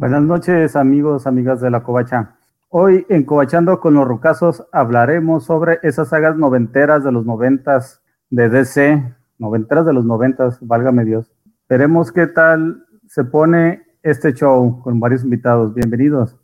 Buenas noches, amigos, amigas de la Covacha. Hoy en Covachando con los Rucasos hablaremos sobre esas sagas noventeras de los noventas de DC, noventeras de los noventas, válgame Dios. Veremos qué tal se pone este show con varios invitados. Bienvenidos.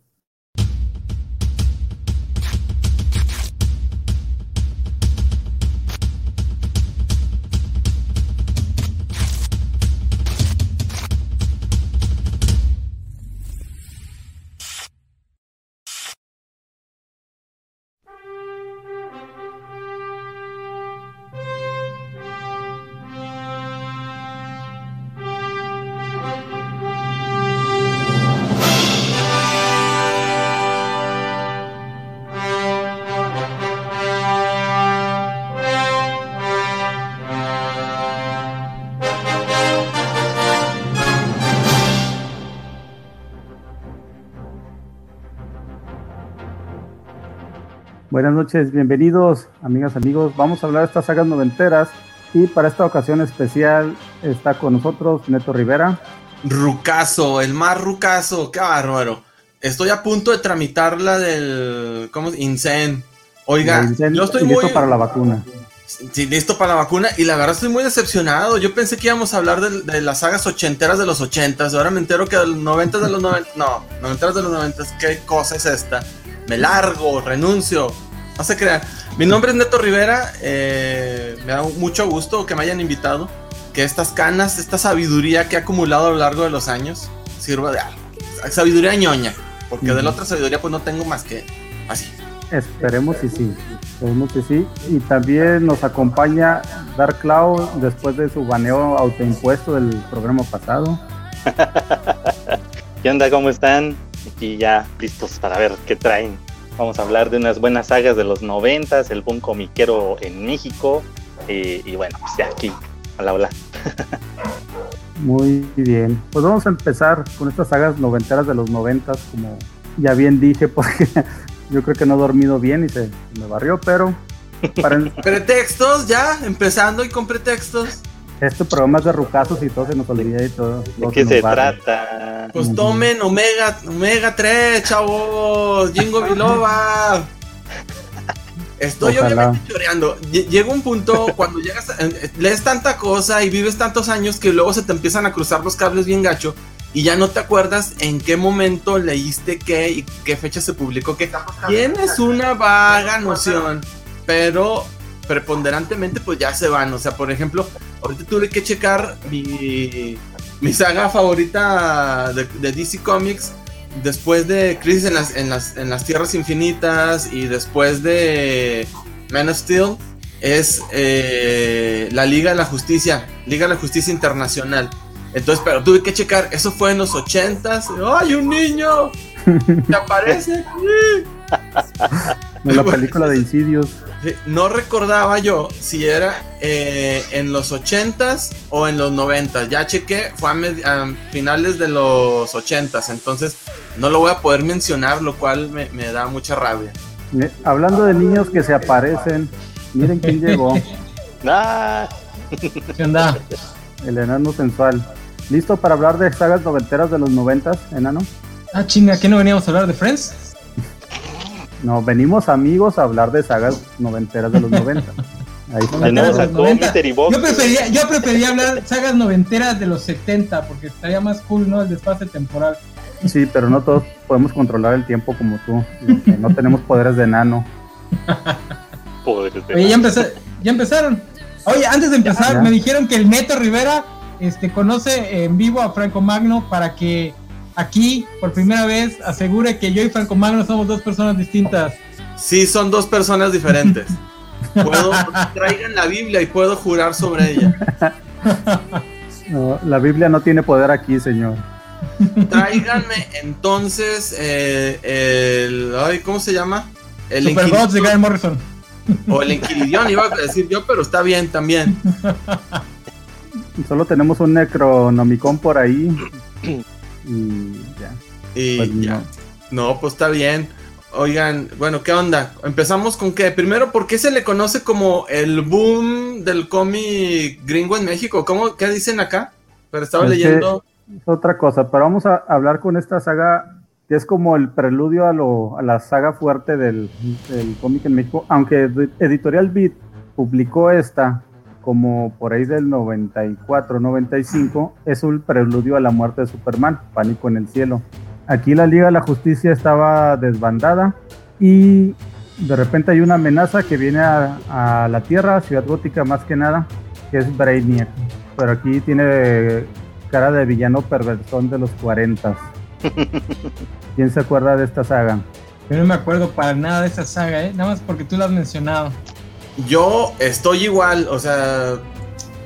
Noches, bienvenidos, amigas, amigos. Vamos a hablar de estas sagas noventeras y para esta ocasión especial está con nosotros Neto Rivera. Rucaso, el más rucaso, qué bárbaro. Estoy a punto de tramitar la del. ¿Cómo? Incen. Oiga, yo estoy listo para la vacuna. Sí, listo para la vacuna. Y la verdad estoy muy decepcionado. Yo pensé que íbamos a hablar de, las sagas ochenteras de los ochentas. Ahora me entero que de los noventas de los noventas. No, noventeras de los noventas. ¿Qué cosa es esta? Me largo, renuncio. No se crean. Mi nombre es Neto Rivera. Eh, me da mucho gusto que me hayan invitado. Que estas canas, esta sabiduría que he acumulado a lo largo de los años, sirva de algo. Sabiduría ñoña. Porque de la otra sabiduría, pues no tengo más que así. Esperemos y sí. Esperemos que sí. Y también nos acompaña Dark Cloud después de su baneo autoimpuesto del programa pasado. ¿Qué onda? ¿Cómo están? Aquí ya listos para ver qué traen Vamos a hablar de unas buenas sagas de los noventas, el boom comiquero en México. y bueno, pues ya aquí, la habla. Muy bien. Pues vamos a empezar con estas sagas noventeras de los noventas, como ya bien dije, porque yo creo que no he dormido bien y se, me barrió, pero... Para... pretextos, ya, empezando y con pretextos. Este programa es de rucazos y todo se nos olvida y todo. ¿De qué se, trata? Pues tomen Omega, Omega 3, chavos, Jingo Biloba. Estoy obviamente choreando. Llega un punto cuando llegas, lees tanta cosa y vives tantos años que luego se te empiezan a cruzar los cables bien gacho y ya no te acuerdas en qué momento leíste qué y qué fecha se publicó qué. Tienes una vaga noción, pero preponderantemente pues ya se van. O sea, por ejemplo, ahorita tuve que checar mi, mi saga favorita de, DC Comics después de Crisis en las, en, las, en las Tierras Infinitas y después de Man of Steel es eh, la Liga de la Justicia, Liga de la Justicia Internacional. Entonces, pero tuve que checar, eso fue en los ochentas. ¡Ay, un niño! ¿Te aparece? en la película de Insidios no recordaba yo si era eh, en los 80s o en los 90 Ya chequé, fue a, finales de los 80s, entonces no lo voy a poder mencionar, lo cual me, da mucha rabia. hablando de niños que se aparecen, miren quién llegó. ¿Qué onda? El enano sensual. ¿Listo para hablar de sagas noventeras de los 90s, enano? Ah, chinga, ¿qué no veníamos a hablar de Friends? No, venimos amigos a hablar de sagas noventeras de los 90. Ahí Yo prefería, yo prefería hablar sagas noventeras de los 70 porque estaría más cool, ¿no? El espacio temporal. Sí, pero no todos podemos controlar el tiempo como tú. No tenemos poderes de enano. poderes de Oye, ya, empezaron. Oye, antes de empezar, me dijeron que el Neto Rivera este, conoce en vivo a Franco Magno para que aquí, por primera vez, asegure que yo y Franco Magno somos dos personas distintas. Sí, son dos personas diferentes. Puedo, traigan la Biblia y puedo jurar sobre ella. la Biblia no tiene poder aquí, señor. Tráiganme entonces eh, el. Ay, ¿Cómo se llama? El Superbots de Morrison. O el Enquilidión, iba a decir yo, pero está bien también. Solo tenemos un Necronomicon por ahí. Y ya. Y pues ya. No. pues está bien. Oigan, bueno, ¿qué onda? Empezamos con qué. Primero, ¿por qué se le conoce como el boom del cómic gringo en México? ¿Cómo, qué dicen acá? Pero estaba leyendo. otra cosa, pero vamos a hablar con esta saga que es como el preludio a, lo, a la saga fuerte del, del cómic en México, aunque Editorial Beat publicó esta como por ahí del 94, 95, es un preludio a la muerte de Superman, Pánico en el Cielo. Aquí la Liga de la Justicia estaba desbandada y de repente hay una amenaza que viene a, la Tierra, Ciudad Gótica más que nada, que es Brainiac. Pero aquí tiene cara de villano perversón de los 40. ¿Quién se acuerda de esta saga? Yo no me acuerdo para nada de esta saga, ¿eh? nada más porque tú la has mencionado. Yo estoy igual, o sea,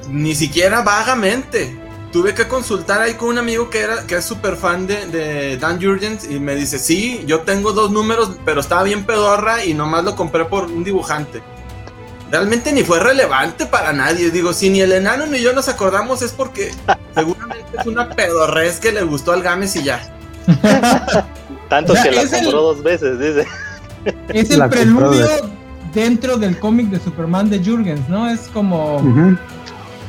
ni siquiera vagamente. Tuve que consultar ahí con un amigo que era que es súper fan de, Dan Jurgens y me dice, sí, yo tengo dos números, pero estaba bien pedorra y nomás lo compré por un dibujante. Realmente ni fue relevante para nadie. Digo, si ni el enano ni yo nos acordamos es porque seguramente es una pedorrez que le gustó al Games y ya. Tanto que la compró dos veces, dice. Es el preludio dentro del cómic de Superman de Jurgens, ¿no? Es como,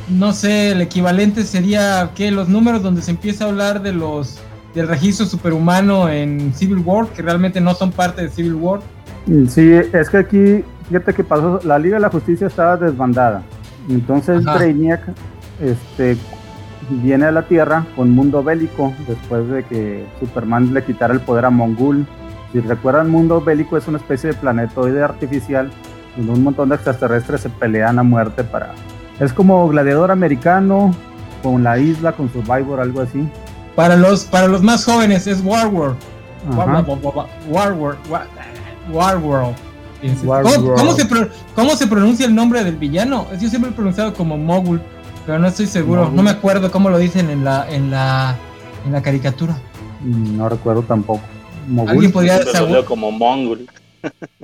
no sé, el equivalente sería que los números donde se empieza a hablar de los del registro superhumano en Civil War, que realmente no son parte de Civil War. Mm, sí, es que aquí, fíjate que pasó, la Liga de la Justicia estaba desbandada. Entonces Brainiac este, viene a la Tierra con mundo bélico después de que Superman le quitara el poder a Mongul si recuerdan, Mundo Bélico es una especie de planetoide artificial donde un montón de extraterrestres se pelean a muerte para... Es como gladiador americano con la isla, con Survivor, algo así. Para los, para los más jóvenes es War World. War, World. War, World. ¿Cómo, se ¿Cómo, se pronuncia el nombre del villano? Yo siempre he pronunciado como Mogul, pero no estoy seguro. No me acuerdo cómo lo dicen en la, en la, en la caricatura. Mm, no recuerdo tampoco. Alguien podría saber como Mongol.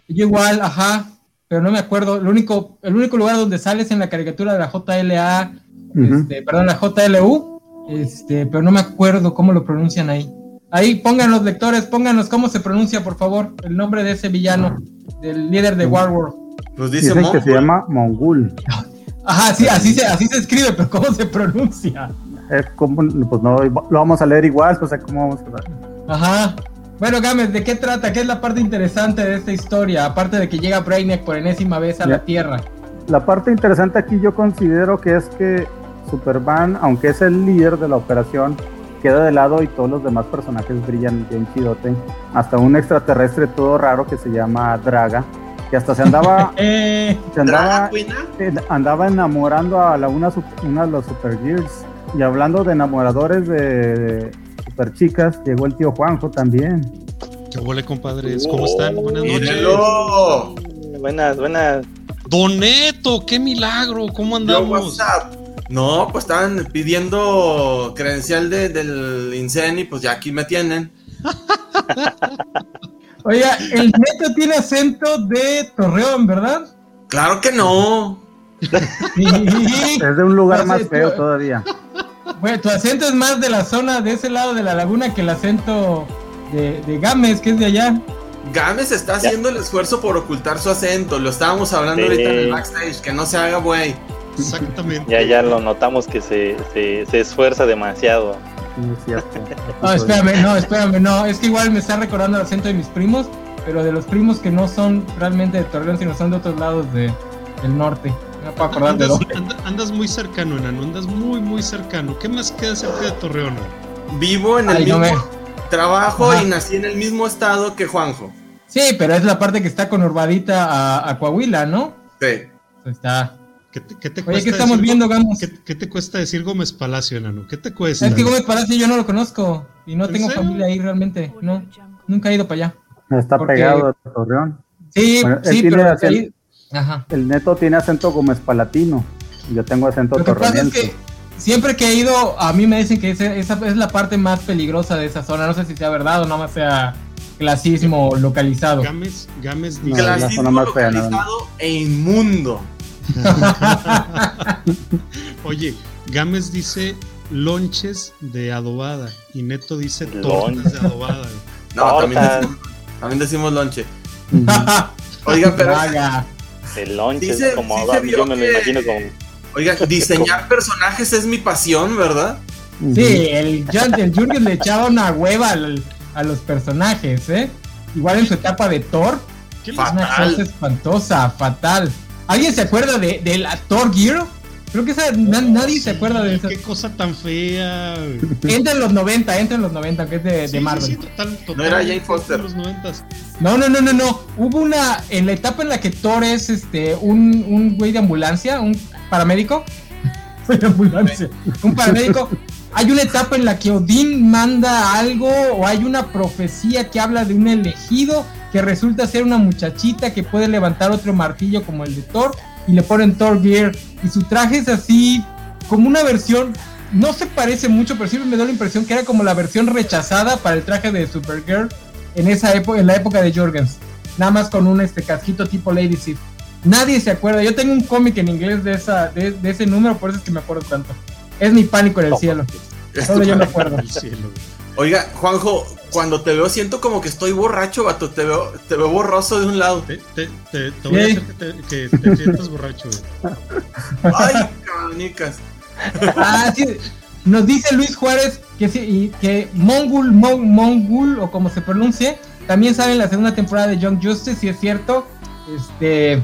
Yo igual, ajá, pero no me acuerdo. Lo único, el único lugar donde sales en la caricatura de la JLA, este, perdón, la JLU, este, pero no me acuerdo cómo lo pronuncian ahí. Ahí pónganos lectores, pónganos cómo se pronuncia, por favor, el nombre de ese villano, del líder de Warworld. Pues dice que se llama Mongul. Ajá, sí, así se, así se escribe, pero ¿cómo se pronuncia? Es como, pues no, lo vamos a leer igual, o sea, ¿cómo vamos a Ajá. Bueno, Gámez, ¿de qué trata? ¿Qué es la parte interesante de esta historia? Aparte de que llega Brainiac por enésima vez a la Tierra. La parte interesante aquí yo considero que es que Superman, aunque es el líder de la operación, queda de lado y todos los demás personajes brillan bien chidote. Hasta un extraterrestre todo raro que se llama Draga, que hasta se andaba, eh, se andaba, eh, andaba enamorando a la, una, una de los Supergears. Y hablando de enamoradores de, super chicas. Llegó el tío Juanjo también. ¿Qué huele, compadres? ¿Cómo están? Buenas noches. Buenas, buenas. Doneto, qué milagro. ¿Cómo andamos? No, pues estaban pidiendo credencial de, del Inceni, pues ya aquí me tienen. Oiga, el neto tiene acento de Torreón, ¿verdad? Claro que no. es de un lugar más feo todavía. Bueno, tu acento es más de la zona de ese lado de la laguna que el acento de, de Gámez, que es de allá. Gámez está haciendo el esfuerzo por ocultar su acento. Lo estábamos hablando ahorita en el backstage, que no se haga güey. Exactamente. Ya, ya lo notamos que se, se, esfuerza demasiado. No, espérame, no, espérame, no. Es que igual me está recordando el acento de mis primos, pero de los primos que no son realmente de Torreón, sino son de otros lados de, del norte andas, muy cercano, enano, andas muy, muy cercano. ¿Qué más queda cerca de Torreón? Vivo en el mismo trabajo y nací en el mismo estado que Juanjo. Sí, pero es la parte que está conurbadita a, Coahuila, ¿no? Sí. Está. ¿Qué te, qué te Oye, ¿qué estamos viendo, Gamos? ¿Qué, te cuesta decir Gómez Palacio, enano? ¿Qué te cuesta? Es que Gómez Palacio yo no lo conozco y no tengo familia ahí realmente. No, nunca he ido para allá. Está pegado a Torreón. Sí, sí, pero el neto tiene acento Gómez Palatino. Yo tengo acento torreniense. siempre que he ido, a mí me dicen que esa, es la parte más peligrosa de esa zona. No sé si sea verdad o no más sea clasismo localizado. Gámez, Gámez dice. clasismo localizado e inmundo. Oye, Gámez dice lonches de adobada y Neto dice tortas de adobada. No, también decimos, lonche. Oiga, pero. El es como yo me lo imagino como. Oiga, diseñar personajes es mi pasión, ¿verdad? Sí, el, el Jurgen le echaba una hueva a los personajes, ¿eh? Igual en su etapa de Thor, una cosa espantosa, fatal. ¿Alguien se acuerda de, de la Thor Gear? Creo que esa, nadie se acuerda de eso. Qué cosa tan fea. Entra en los 90, entra en los 90, que es de, de Marvel. no era Jane Foster. No, no, no, no, no. Hubo una, en la etapa en la que Thor es este, un, un güey de ambulancia, un paramédico. ambulancia. un paramédico. Hay una etapa en la que Odín manda algo o hay una profecía que habla de un elegido que resulta ser una muchachita que puede levantar otro martillo como el de Thor y le ponen Thor Gear y su traje es así como una versión no se parece mucho, pero siempre me da la impresión que era como la versión rechazada para el traje de Supergirl en esa época, en la época de Jorgens. Nada más con un este casquito tipo Lady Sif. Nadie se acuerda. Yo tengo un cómic en inglés de esa, de, ese número, por eso es que me acuerdo tanto. Es mi pánico en el cielo. Solo yo me acuerdo. Oiga, Juanjo, cuando te veo siento como que estoy borracho, vato. Te veo, te veo borroso de un lado. Te, te, te, voy a hacer que te, sientas borracho. Ay, canicas. Ah, sí. Nos dice Luis Juárez que, sí, que Mongul, Mongul, o como se pronuncie, también sale en la segunda temporada de Young Justice, si es cierto. Este,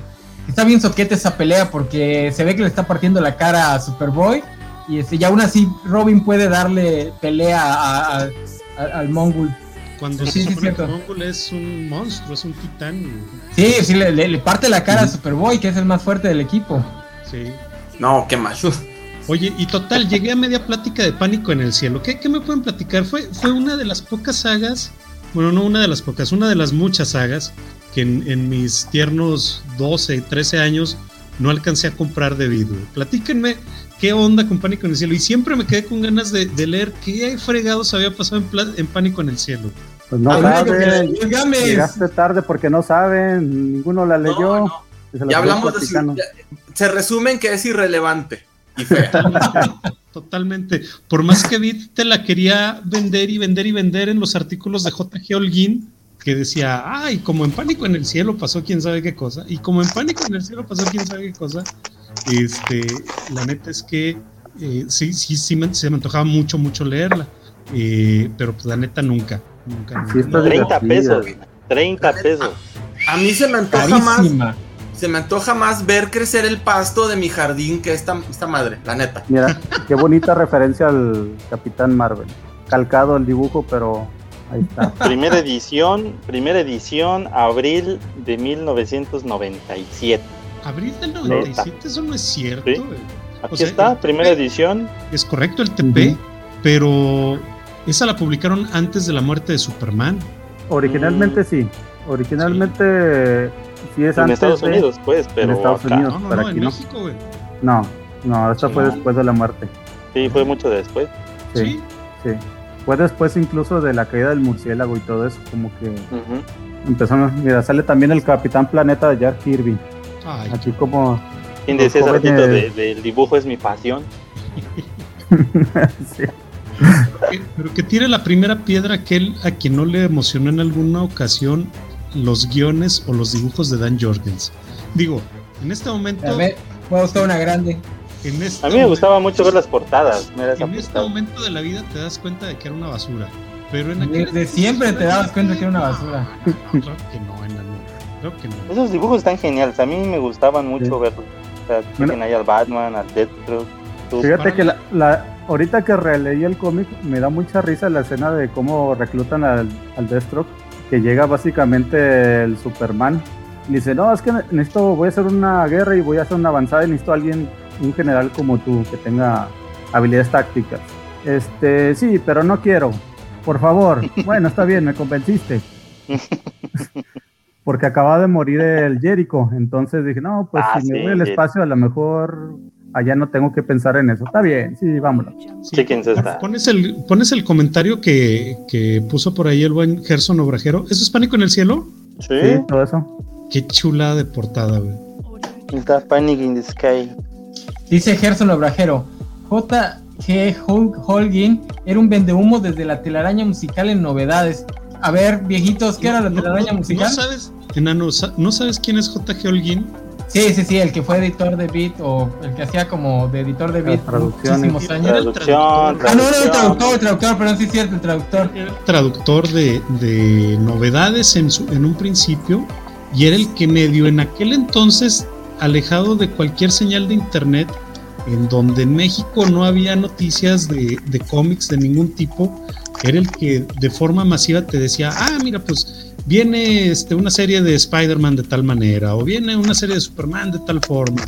está bien soquete esa pelea porque se ve que le está partiendo la cara a Superboy. Y, este, y aún así Robin puede darle pelea a, al Mongul. Cuando se supone que Mongul es un monstruo, es un titán. Sí, sí, le, parte la cara a Superboy, que es el más fuerte del equipo. Sí. No, qué mal. Oye, y total, llegué a media plática de pánico en el cielo. ¿Qué, qué me pueden platicar? Fue, fue una de las pocas sagas, bueno, no una de las pocas, una de las muchas sagas que en, en mis tiernos 12, 13 años no alcancé a comprar debido. Platíquenme qué onda con Pánico en el Cielo. Y siempre me quedé con ganas de, leer qué fregados había pasado en, Pánico en el Cielo. Pues no saben, llegaste tarde porque no saben, ninguno la leyó. Ya hablamos de su, Se resumen que es irrelevante y Totalmente. Por más que vi, te la quería vender y vender y vender en los artículos de JG Holguín, que decía, ay, como en Pánico en el Cielo pasó quién sabe qué cosa, y como en Pánico en el Cielo pasó quién sabe qué cosa, este, la neta es que eh, sí, sí, sí se me antojaba mucho, mucho leerla. Eh, pero pues la neta nunca. nunca, 30 pesos. 30 pesos. A mí se me antoja más. Se me antoja más ver crecer el pasto de mi jardín que esta, esta madre, la neta. Mira, qué bonita referencia al Capitán Marvel. Calcado el dibujo, pero ahí está. Primera edición, primera edición, abril de 1997. Abril del 97, eso no es cierto. Aquí está, primera edición. Es correcto el TP, pero esa la publicaron antes de la muerte de Superman. Originalmente mm. sí. Originalmente sí, es en Estados Unidos, pues, pero. En Estados Unidos, no, no, en México, güey. No, no, esta fue después de la muerte. Sí, fue mucho después. Sí, sí. Fue después incluso de la caída del murciélago y todo eso, como que empezamos. Mira, sale también el Capitán Planeta de Jack Kirby. Aquí como... ¿Quién decía ese ratito del dibujo es mi pasión? Pero que tire la primera piedra aquel a quien no le emocionó en alguna ocasión los guiones o los dibujos de Dan Jorgens. Digo, en este momento... A ver, me gustado una grande. Este a mí me gustaba mucho ver las portadas. en este momento de la vida te das cuenta de que era una basura. Pero en aquel... Desde siempre te dabas cuenta que era una basura. No, claro que no, esos dibujos están geniales, a mí me gustaban mucho verlos. O sea, tienen ahí al Batman, al Deathstroke. Fíjate que la, ahorita que releí el cómic me da mucha risa la escena de cómo reclutan al, al Deathstroke, que llega básicamente el Superman y dice, no, es que necesito, voy a hacer una guerra y voy a hacer una avanzada y necesito a alguien, un general como tú, que tenga habilidades tácticas. Este, sí, pero no quiero. Por favor. Bueno, está bien, me convenciste. porque acaba de morir el Jericho. Entonces dije, no, pues ah, si me voy al espacio, a lo mejor allá no tengo que pensar en eso. Está bien, sí, vámonos. Sí, ¿quién está? Pones el, pones el comentario que, que puso por ahí el buen Gerson Obrajero. ¿Eso es Pánico en el Cielo? Sí. todo eso. Qué chula de portada, güey. Está Panic in the Sky. Dice Gerson Obrajero. J.G. Holguín era un vendehumo desde la telaraña musical en novedades a ver, viejitos, ¿qué era la telaraña musical? ¿No sabes, enano, ¿no sabes quién es J.G. Holguín? Sí, sí, sí, el que fue editor de Beat o el que hacía como de editor de Beat muchísimos años. Traducción, Ah, no, no, el traductor, el traductor, pero sí es cierto, el traductor. Era el traductor de, de novedades en, su, en un principio y era el que medio en aquel entonces, alejado de cualquier señal de internet, en donde en México no había noticias de, de cómics de ningún tipo, era el que de forma masiva te decía, ah, mira, pues viene este, una serie de Spider-Man de tal manera, o viene una serie de Superman de tal forma,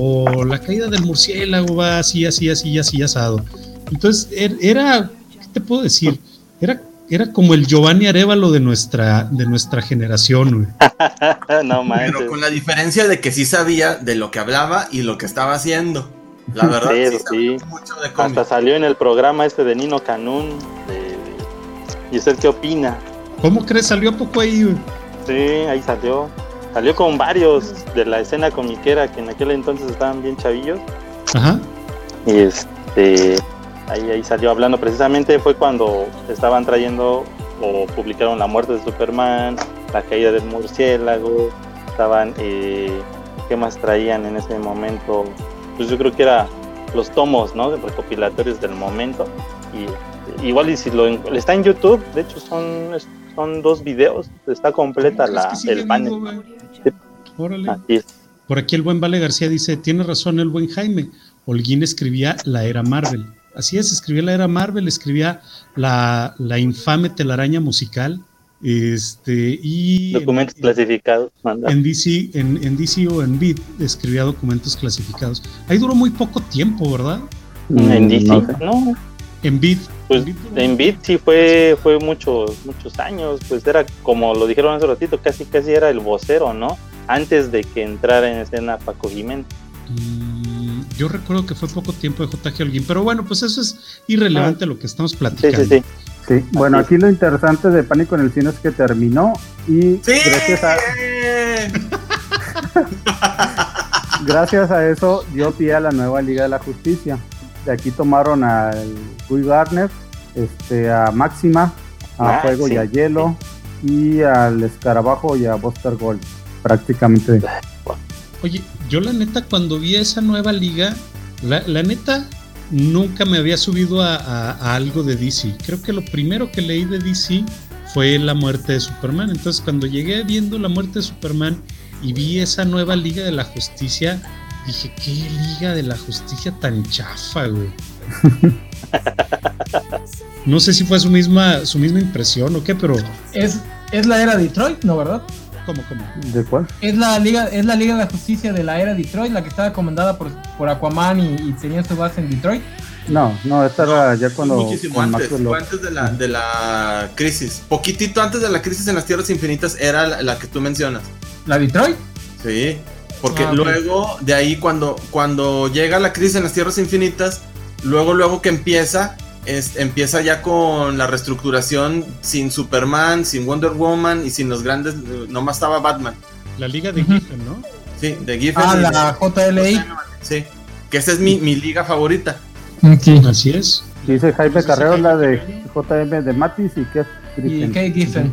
o la caída del murciélago va así, así, así, así, asado. Entonces, er- era, ¿qué te puedo decir? Era, era como el Giovanni Arevalo de nuestra, de nuestra generación, güey. no manches. Pero con la diferencia de que sí sabía de lo que hablaba y lo que estaba haciendo. La verdad, Sí, sí, sí. mucho de Hasta salió en el programa este de Nino Canún. de- ¿Y usted qué opina? ¿Cómo crees? ¿Salió a poco ahí, güey? Sí, ahí salió. Salió con varios de la escena comiquera que en aquel entonces estaban bien chavillos. Ajá. Y este, ahí, ahí salió hablando. Precisamente fue cuando estaban trayendo o publicaron la muerte de Superman, la caída del murciélago. Estaban, eh, ¿qué más traían en ese momento? Pues yo creo que era los tomos, ¿no? De recopilatorios del momento. Y igual y si lo está en YouTube, de hecho son, son dos videos, está completa ¿Cómo crees la, el panel. vivo, güey? Sí. Órale. Así es. Por aquí el buen Vale García dice, tiene razón el buen Jaime, Holguín escribía la era Marvel. Así es, escribía la era Marvel, escribía la, la infame telaraña musical, este, y Documentos en, clasificados. manda. en DC, en, en DC o en Beat escribía documentos clasificados. Ahí duró muy poco tiempo, ¿verdad? En Mm, DC, no sé. no, En Beat. Pues en Beat sí fue, fue muchos, muchos años, pues era como lo dijeron hace ratito, casi casi era el vocero, ¿no? Antes de que entrara en escena Paco Jiménez. Mm, yo recuerdo que fue poco tiempo de JG Holguín, pero bueno, pues eso es irrelevante a lo que estamos Sí, platicando. sí, sí. Sí, bueno, aquí lo interesante de Pánico en el Cine es que terminó y ¡Sí! gracias, a, gracias a eso dio pie a la nueva Liga de la Justicia. De aquí tomaron al Guy Garner, este, a Máxima, a Ah, Fuego sí. y a Hielo y al Escarabajo y a Buster Gold. Prácticamente. Oye, yo la neta cuando vi esa nueva liga, la, la neta nunca me había subido a, a- a algo de DC. Creo que lo primero que leí de DC fue la muerte de Superman. Entonces cuando llegué viendo la muerte de Superman y vi esa nueva liga de la justicia, dije, ¿qué liga de la justicia tan chafa, güey? No sé si fue su misma, su misma impresión o qué, pero Es, es la era Detroit, ¿no, verdad? ¿cómo, cómo? ¿De cuál? Es la liga, es la Liga de la Justicia de la era Detroit, la que estaba comandada por, por Aquaman y, y tenía su base en Detroit. No, no, esta era ya cuando muchísimo con antes, fue antes de la, de la crisis. Poquitito antes de la crisis en las Tierras Infinitas era la, la que tú mencionas. ¿La Detroit? Sí. Porque Ah, luego, de ahí, cuando, cuando llega la crisis en las Tierras Infinitas, luego, luego que empieza, es, empieza ya con la reestructuración sin Superman, sin Wonder Woman y sin los grandes, nomás estaba Batman. La liga de. Giffen, ¿no? Sí, de Giffen. Ah, y de- la JLI. Sí, que esa es mi, mi liga favorita. Ok. Así es. Dice Jaime Entonces, Carrero, la de. JM de Matis y Kev Y Griffin. Kate Giffen.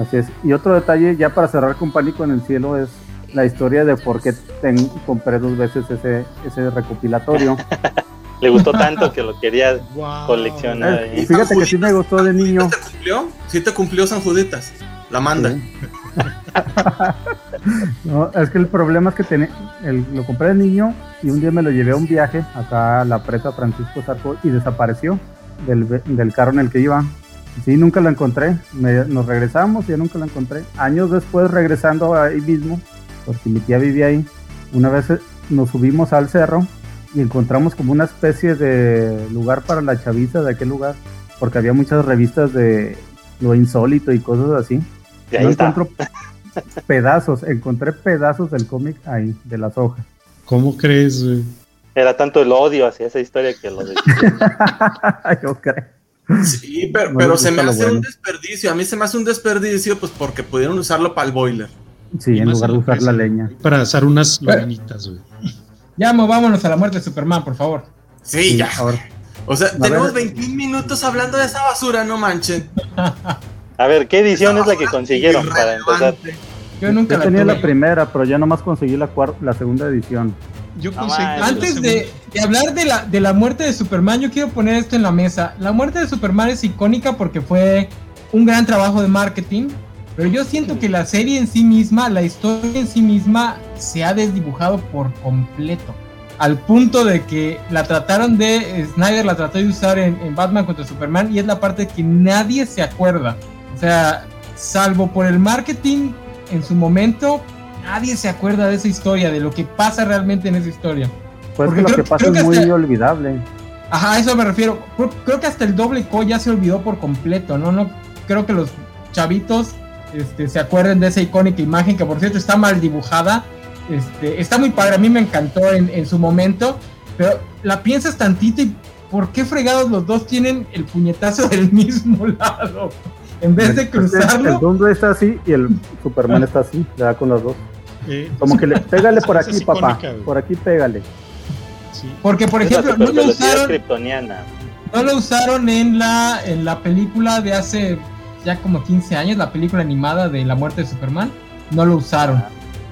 Así es. Y otro detalle, ya para cerrar con Pánico en el Cielo, es la historia de por qué ten- compré dos veces ese, ese recopilatorio. Le gustó tanto que lo quería Wow. coleccionar. Eh. Fíjate que sí me gustó de niño. ¿Te cumplió? Sí te cumplió San Juditas. La manda. Sí. No, es que el problema es que tené- el- lo compré de niño y un día me lo llevé a un viaje acá a la presa Francisco Zarco y desapareció del, del carro en el que iba. Sí, nunca lo encontré. Me- nos regresamos y ya nunca lo encontré. Años después, regresando ahí mismo, porque mi tía vivía ahí, una vez eh, nos subimos al cerro y encontramos como una especie de lugar para la chaviza de aquel lugar, porque había muchas revistas de lo insólito y cosas así. Y ahí No está. encuentro pedazos, encontré pedazos del cómic ahí, de las hojas. ¿Cómo crees, güey? Era tanto el odio hacia esa historia que lo de Yo creo. Sí, pero, No pero se me hace un desperdicio. A mí se me hace un desperdicio, pues porque pudieron usarlo para el boiler. Sí, Y en lugar de usar la leña. Para asar unas lominitas, güey. Ya movámonos a la muerte de Superman, por favor. Sí, Sí, ya. O sea, A tenemos ver. 21 minutos hablando de esa basura, no manchen. A ver, ¿qué edición es la que consiguieron para empezar? Yo nunca tenía la primera, pero ya nomás conseguí la, la segunda edición. Yo conseguí Antes de, hablar de la, de la muerte de Superman, yo quiero poner esto en la mesa. La muerte de Superman es icónica porque fue un gran trabajo de marketing, pero yo siento que la serie en sí misma, la historia en sí misma, se ha desdibujado por completo. Al punto de que la trataron de, Snyder la trató de usar en, en Batman contra Superman y es la parte que nadie se acuerda. O sea, salvo por el marketing en su momento, nadie se acuerda de esa historia, de lo que pasa realmente en esa historia. Pues Porque lo que pasa es muy olvidable. Ajá, a eso me refiero. Creo, que hasta el doble co ya se olvidó por completo, ¿no? No creo que los chavitos este, se acuerden de esa icónica imagen que por cierto está mal dibujada. Este, está muy padre, a mí me encantó en, en su momento, pero la piensas tantito y ¿por qué fregados los dos tienen el puñetazo del mismo lado? En vez de cruzarlo. El Dumbo está así y el Superman está así, le da con los dos. Como que le pégale por aquí, papá. Por aquí pégale. Porque, por ejemplo, no lo usaron. No lo usaron en la, en la película de hace ya como 15 años, la película animada de la muerte de Superman. No lo usaron.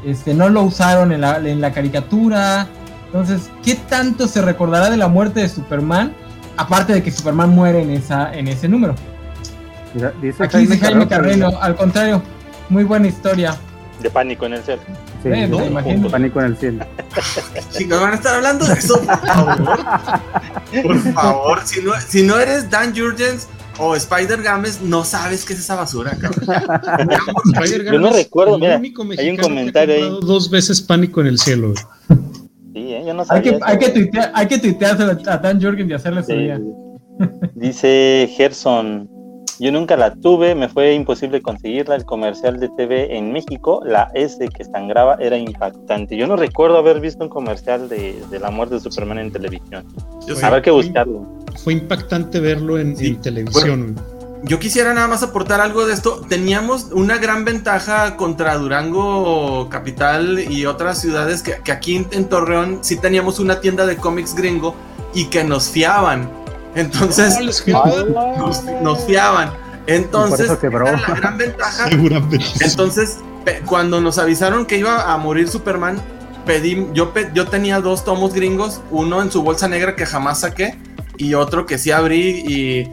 Este, no lo usaron en la, en la caricatura. Entonces, ¿qué tanto se recordará de la muerte de Superman? Aparte de que Superman muere en, esa, en ese número. dice Aquí dice Jaime Carreno, al contrario, muy buena historia. De pánico en el cielo. Sí, eh, pánico en el cielo. Chicos, van a estar hablando de eso, por favor. Por favor, si no, si no eres Dan Jurgens o Spider Games, no sabes qué es esa basura, cabrón. Yo no recuerdo, mira, hay un comentario ahí. Dos veces pánico en el cielo. Sí, ¿eh? yo no sabía hay que, hay que, tuitear, hay que tuitear a Dan Jurgens y hacerle su día. Dice Gerson, yo nunca la tuve, me fue imposible conseguirla. El comercial de TV en México, la S que sangraba, era impactante. Yo no recuerdo haber visto un comercial de, la muerte de Superman en televisión. Habrá que buscarlo. Fue impactante verlo en, televisión. yo quisiera nada más aportar algo de esto. Teníamos una gran ventaja contra Durango Capital y otras ciudades que, que aquí en Torreón sí teníamos una tienda de cómics gringo y que nos fiaban entonces nos, fiaban. Entonces, era la gran ventaja. Entonces, cuando nos avisaron que iba a morir Superman, pedí, yo, yo tenía dos tomos gringos, uno en su bolsa negra que jamás saqué y otro que sí abrí y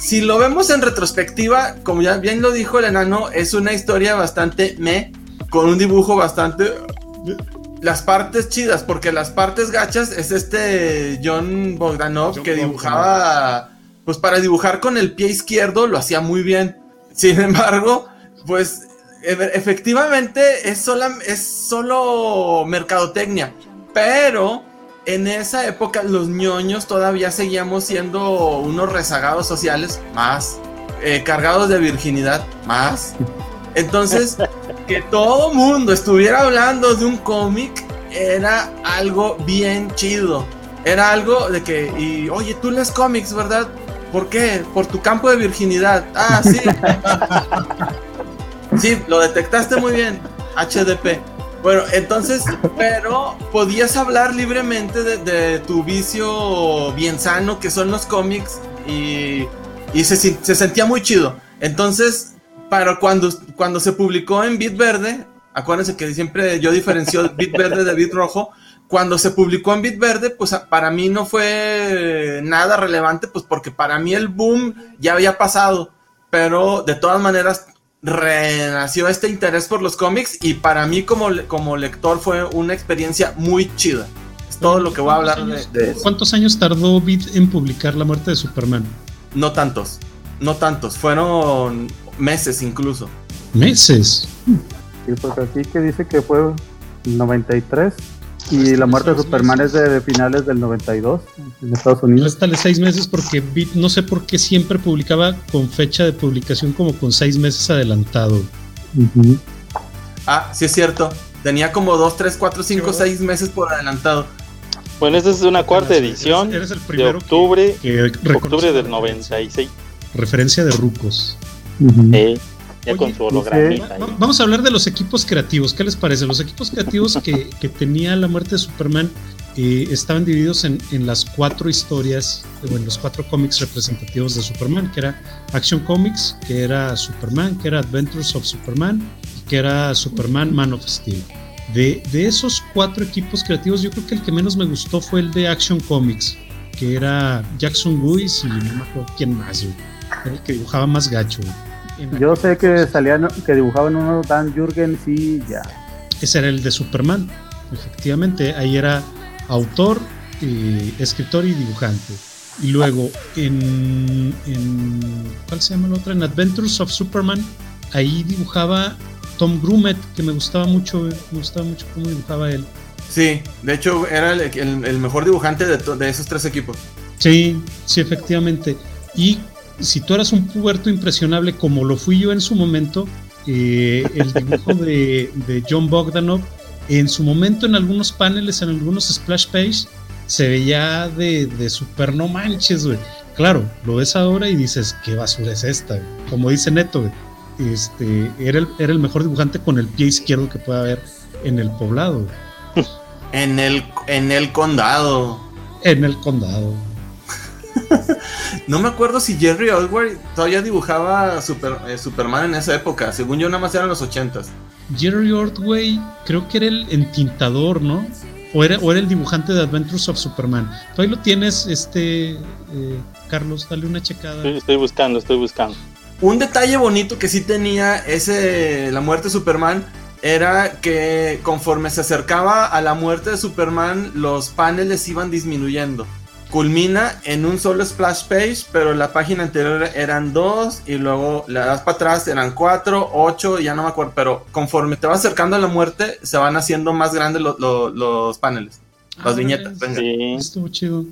si lo vemos en retrospectiva, como ya bien lo dijo el enano, es una historia bastante me, con un dibujo bastante las partes chidas, porque las partes gachas es este John Bogdanov que dibujaba, pues para dibujar con el pie izquierdo lo hacía muy bien. Sin embargo, pues efectivamente es, es solo mercadotecnia, pero en esa época los ñoños todavía seguíamos siendo unos rezagados sociales más, eh, cargados de virginidad más. Entonces, que todo mundo estuviera hablando de un cómic era algo bien chido. Era algo de que, y oye, tú lees cómics, ¿verdad? ¿Por qué? Por tu campo de virginidad. Ah, sí. sí, lo detectaste muy bien. HDP. Bueno, entonces, pero podías hablar libremente de, tu vicio bien sano que son los cómics y, y se, se sentía muy chido. Entonces, pero cuando, cuando se publicó en Bit Verde, acuérdense que siempre yo diferencio Bit Verde de Bit Rojo. Cuando se publicó en Bit Verde, pues para mí no fue nada relevante, pues porque para mí el boom ya había pasado. Pero de todas maneras, renació este interés por los cómics y para mí como, como lector fue una experiencia muy chida. Es todo lo que voy a hablar de, ¿Cuántos años tardó Bit en publicar La muerte de Superman? No tantos, no tantos, fueron meses incluso. ¿Meses? Sí, porque aquí que dice que fue 93 y la muerte de Superman es de, finales del 92 en Estados Unidos. Réstale seis meses porque no sé por qué siempre publicaba con fecha de publicación como con seis meses adelantado. Ah, sí es cierto. Tenía como 2, 3, 4, 5, 6 meses por adelantado. Bueno, esta es una cuarta edición de octubre, octubre del 96. Referencia de Rucos con su Vamos a hablar de los equipos creativos. ¿Qué les parece? Los equipos creativos que, tenía la muerte de Superman eh, estaban divididos en, las cuatro historias, bueno, los cuatro cómics representativos de Superman, que era Action Comics, que era Superman, que era Adventures of Superman, que era Superman, Man of Steel. De, de, esos cuatro equipos creativos, yo creo que el que menos me gustó fue el de Action Comics, que era Jackson Lewis y no me acuerdo quién más, Era el que dibujaba más gacho. Yo sé que salían, que dibujaban uno Dan Jurgens y ya. Ese era el de Superman, efectivamente. Ahí era autor, eh, escritor y dibujante. Y luego en, en, ¿Cuál se llama el otro? En Adventures of Superman, ahí dibujaba Tom Grumet, que me gustaba mucho, me gustaba mucho cómo dibujaba él. Sí, de hecho era el, mejor dibujante de, de, esos tres equipos. Sí, sí, efectivamente. Y si tú eras un puberto impresionable como lo fui yo en su momento, eh, el dibujo de, de, John Bogdanov, en su momento en algunos paneles, en algunos splash page, se veía de, de super no manches, güey. Claro, lo ves ahora y dices, ¿qué basura es esta? Como dice Neto, güey este, era, el, era el mejor dibujante con el pie izquierdo que puede haber en el poblado. En el, en el condado. En el condado. no me acuerdo si Jerry Ordway todavía dibujaba Super, eh, Superman en esa época. Según yo, nada más eran los ochentas. Jerry Ordway creo que era el entintador, ¿no? O era, o era el dibujante de Adventures of Superman. Tú ahí lo tienes, este eh, Carlos, dale una checada. estoy buscando, estoy buscando. Un detalle bonito que sí tenía ese La muerte de Superman era que conforme se acercaba a la muerte de Superman, los paneles iban disminuyendo. Culmina en un solo splash page, pero la página anterior eran dos, y luego le das para atrás eran cuatro, ocho, ya no me acuerdo, pero conforme te vas acercando a la muerte, se van haciendo más grandes los paneles, las ah, viñetas. Venga. Estuvo chido.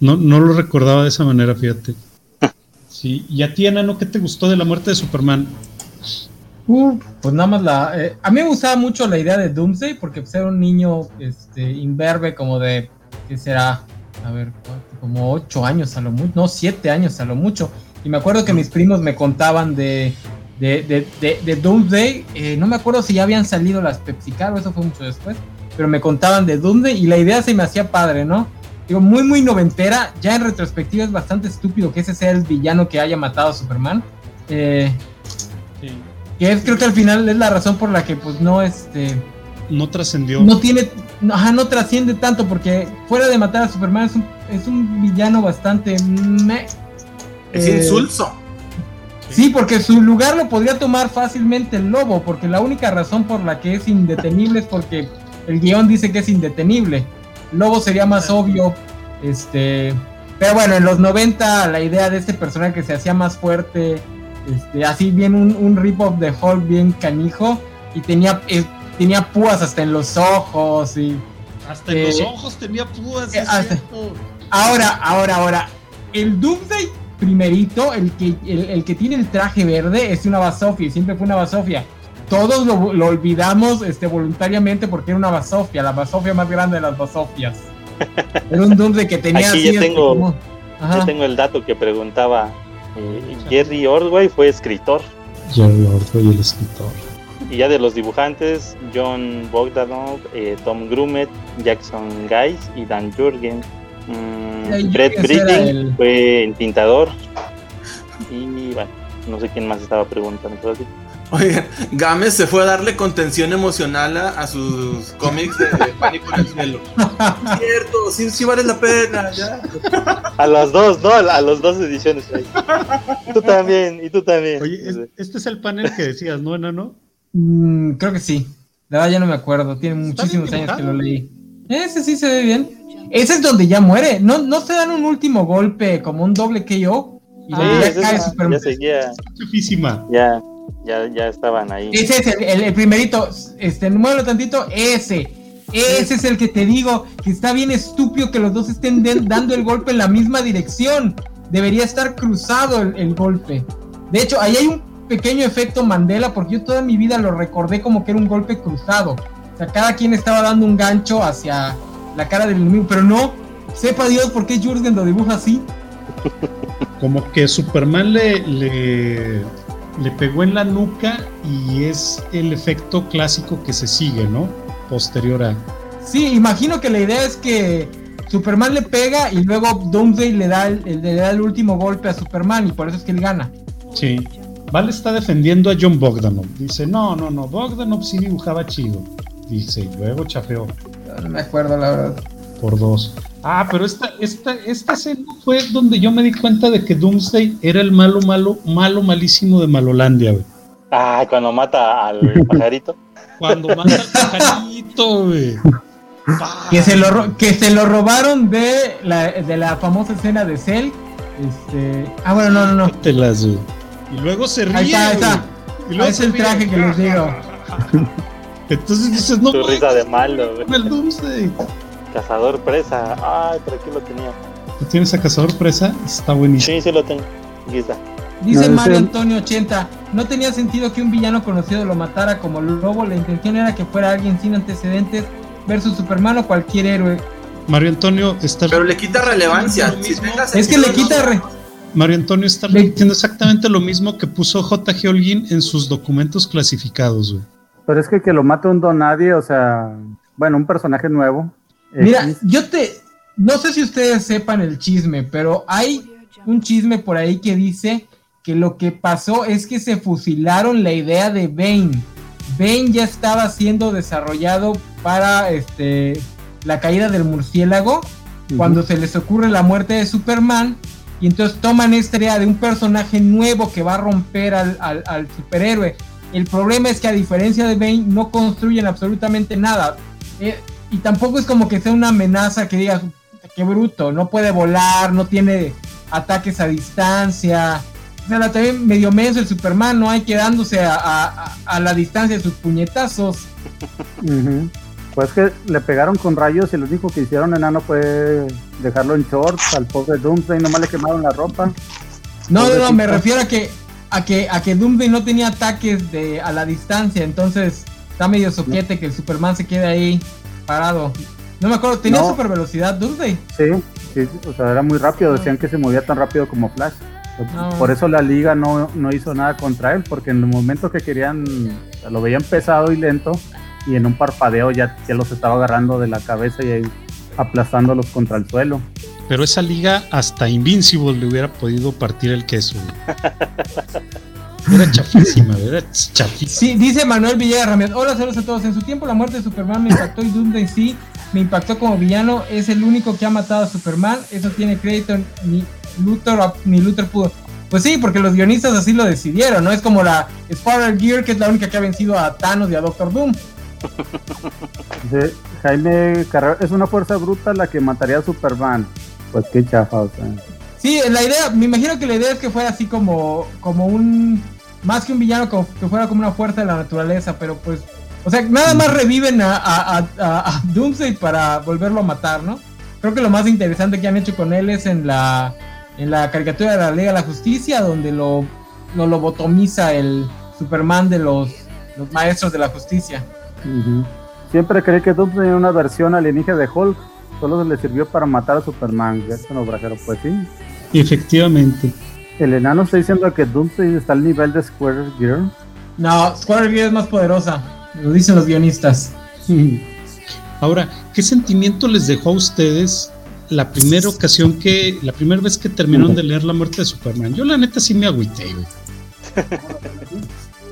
No, no lo recordaba de esa manera, fíjate. Sí, y a ti, Enano, ¿qué te gustó de la muerte de Superman? Uh, pues nada más la. Eh, a mí me gustaba mucho la idea de Doomsday, porque pues, era un niño este, imberbe, como de. ¿Qué será? A ver, como ocho años a lo mucho. No, siete años a lo mucho. Y me acuerdo que mis primos me contaban de. De, de, Doomsday. Eh, no me acuerdo si ya habían salido las Pepsi o eso fue mucho después. Pero me contaban de Doomsday y la idea se me hacía padre, ¿no? digo, muy, muy noventera. Ya en retrospectiva es bastante estúpido que ese sea el villano que haya matado a Superman. Eh, Que es, creo que al final es la razón por la que, pues, no, este. No trascendió. No tiene. Ajá, no trasciende tanto porque fuera de matar a Superman es un, es un villano bastante. es insulso. Sí, porque su lugar lo podría tomar fácilmente el lobo, porque la única razón por la que es indetenible es porque el guion dice que es indetenible. Lobo sería más obvio. Este. Pero bueno, en los 90 la idea de este personaje que se hacía más fuerte. Este, así bien un, un rip-off de Hulk bien canijo. Y tenía, eh, tenía púas hasta en los ojos. Y, hasta en los eh, ojos tenía púas. Eh, ahora, ahora, ahora. El Doomsday primerito, el que, el, que tiene el traje verde, es una Basofia. Siempre fue una Basofia todos lo, olvidamos este, voluntariamente porque era una basofia, la basofia más grande de las basofias. Era un Doomsday que tenía Aquí ya tengo, tengo el dato que preguntaba. Eh, Jerry Ordway fue escritor. Jerry Ordway, el escritor. Y ya de los dibujantes, John Bogdanov, eh, Tom Grumet, Jackson Guys y Dan Jurgen. Mm, Brett Britting fue el pintador. Y bueno, no sé quién más estaba preguntando. Oye, Gámez se fue a darle contención emocional a, sus cómics de, Pánico en el Cielo. cierto, sí, sí vale la pena, ya. A las dos, ¿no? A las dos ediciones. Ahí. Tú también, y tú también. Oye, este es el panel que decías, ¿no, Enano? Mm, creo que sí. La verdad ya no me acuerdo, tiene muchísimos años que lo leí. Ese sí se ve bien. Ese es donde ya muere. No, no se dan un último golpe como un doble KO. Y ah, ya cae Ya seguía. Ya ya, ya estaban ahí. Ese es el, primerito, este, muévelo tantito, ese. Ese es el que te digo, que está bien estúpido que los dos estén dando el golpe en la misma dirección. Debería estar cruzado el, golpe. De hecho, ahí hay un pequeño efecto Mandela, porque yo toda mi vida lo recordé como que era un golpe cruzado. O sea, cada quien estaba dando un gancho hacia la cara del enemigo, pero no, sepa Dios por qué Jurgen lo dibuja así. Como que Superman le, le le pegó en la nuca y es el efecto clásico que se sigue, ¿no? Posterior a. Sí, imagino que la idea es que Superman le pega y luego Doomsday le da el, le da el último golpe a Superman y por eso es que él gana. Sí. Vale está defendiendo a John Bogdanov. Dice, no, no, no, Bogdanov sí dibujaba chido. Dice, y luego chafeó. No me acuerdo, la verdad. Por dos. Ah, pero esta, esta, esta escena fue donde yo me di cuenta de que Doomsday era el malo, malo, malo, malísimo de Malolandia, güey. Ah, cuando mata al pajarito. Cuando mata al pajarito, güey. Que se, lo, que se lo robaron de la, de la famosa escena de Cell. Este... Ah, bueno, no, no, no. Te las, güey. Y luego se ríe. Ahí está, ahí está. Y luego es el traje que les digo. Entonces dices, no. Su risa de malo, güey. El Doomsday. Cazador presa. Ay, pero aquí lo tenía. ¿Tú tienes a Cazador Presa? Está buenísimo. Sí, sí lo tengo. Aquí está. Dice No, Mario Antonio 80, no tenía sentido que un villano conocido lo matara como lobo, la intención era que fuera alguien sin antecedentes versus Superman o cualquier héroe. Mario Antonio está. Pero le quita relevancia. Si Es que le quita... no. re- Mario Antonio está repitiendo exactamente lo mismo que puso J.G. Holguín en sus documentos clasificados, güey. Pero es que que lo mate un don nadie, o sea, bueno, un personaje nuevo. Mira, X, yo te... No sé si ustedes sepan el chisme, pero hay un chisme por ahí que dice que lo que pasó es que se fusilaron la idea de Bane. Bane ya estaba siendo desarrollado para este la caída del murciélago cuando se les ocurre la muerte de Superman y entonces toman esta idea de un personaje nuevo que va a romper al, superhéroe. El problema es que a diferencia de Bane no construyen absolutamente nada. Eh, y tampoco es como que sea una amenaza que digas, qué bruto, no puede volar, no tiene ataques a distancia. O sea, también medio menso el Superman, ¿no? Hay quedándose a, a- la distancia de sus puñetazos. Pues que le pegaron con rayos y lo único que hicieron enano fue dejarlo en shorts al pobre Doomsday, nomás le quemaron la ropa. No, no, no, me refiero a que a que a que Doomsday no tenía ataques de a la distancia, entonces está medio soquete que el Superman se quede ahí parado. No me acuerdo, tenía No. super velocidad Doomsday. Sí, sí, o sea, era muy rápido, decían que se movía tan rápido como Flash. No. Por eso la liga no, no hizo nada contra él, porque en el momento que querían, lo veían pesado y lento, y en un parpadeo ya, ya los estaba agarrando de la cabeza y ahí aplastándolos contra el suelo. Pero esa liga hasta Invincible le hubiera podido partir el queso, güey. Era chafísima, era chafísima. Sí, dice Manuel Villegas Ramírez. Hola, saludos a todos. En su tiempo la muerte de Superman me impactó y Doomsday sí me impactó como villano. Es el único que ha matado a Superman. Eso tiene crédito. Ni Luthor, ni Luthor pudo. Pues sí, porque los guionistas así lo decidieron, ¿no? Es como la Spider Gear, que es la única que ha vencido a Thanos y a Doctor Doom. Jaime Carrera, es una fuerza bruta la que mataría a Superman. Pues qué chafa, o sea. Sí, la idea, me imagino que la idea es que fuera así como, como un, más que un villano, que fuera como una fuerza de la naturaleza, pero pues, o sea, nada más reviven a, a, Doomsday para volverlo a matar, ¿no? Creo que lo más interesante que han hecho con él es en la, en la caricatura de la Liga de la Justicia, donde lo, lo lobotomiza el Superman de los maestros de la justicia. Siempre creí que Doomsday era una versión alienígena de Hulk, solo le sirvió para matar a Superman. Jackson Obrajero, pues sí. Efectivamente. El enano está diciendo que Doomsday está al nivel de Square Girl. No, Square Gear es más poderosa, lo dicen los guionistas. Ahora, ¿qué sentimiento les dejó a ustedes la primera ocasión que, la primera vez que terminaron de leer La muerte de Superman? Yo la neta sí me agüité, güey.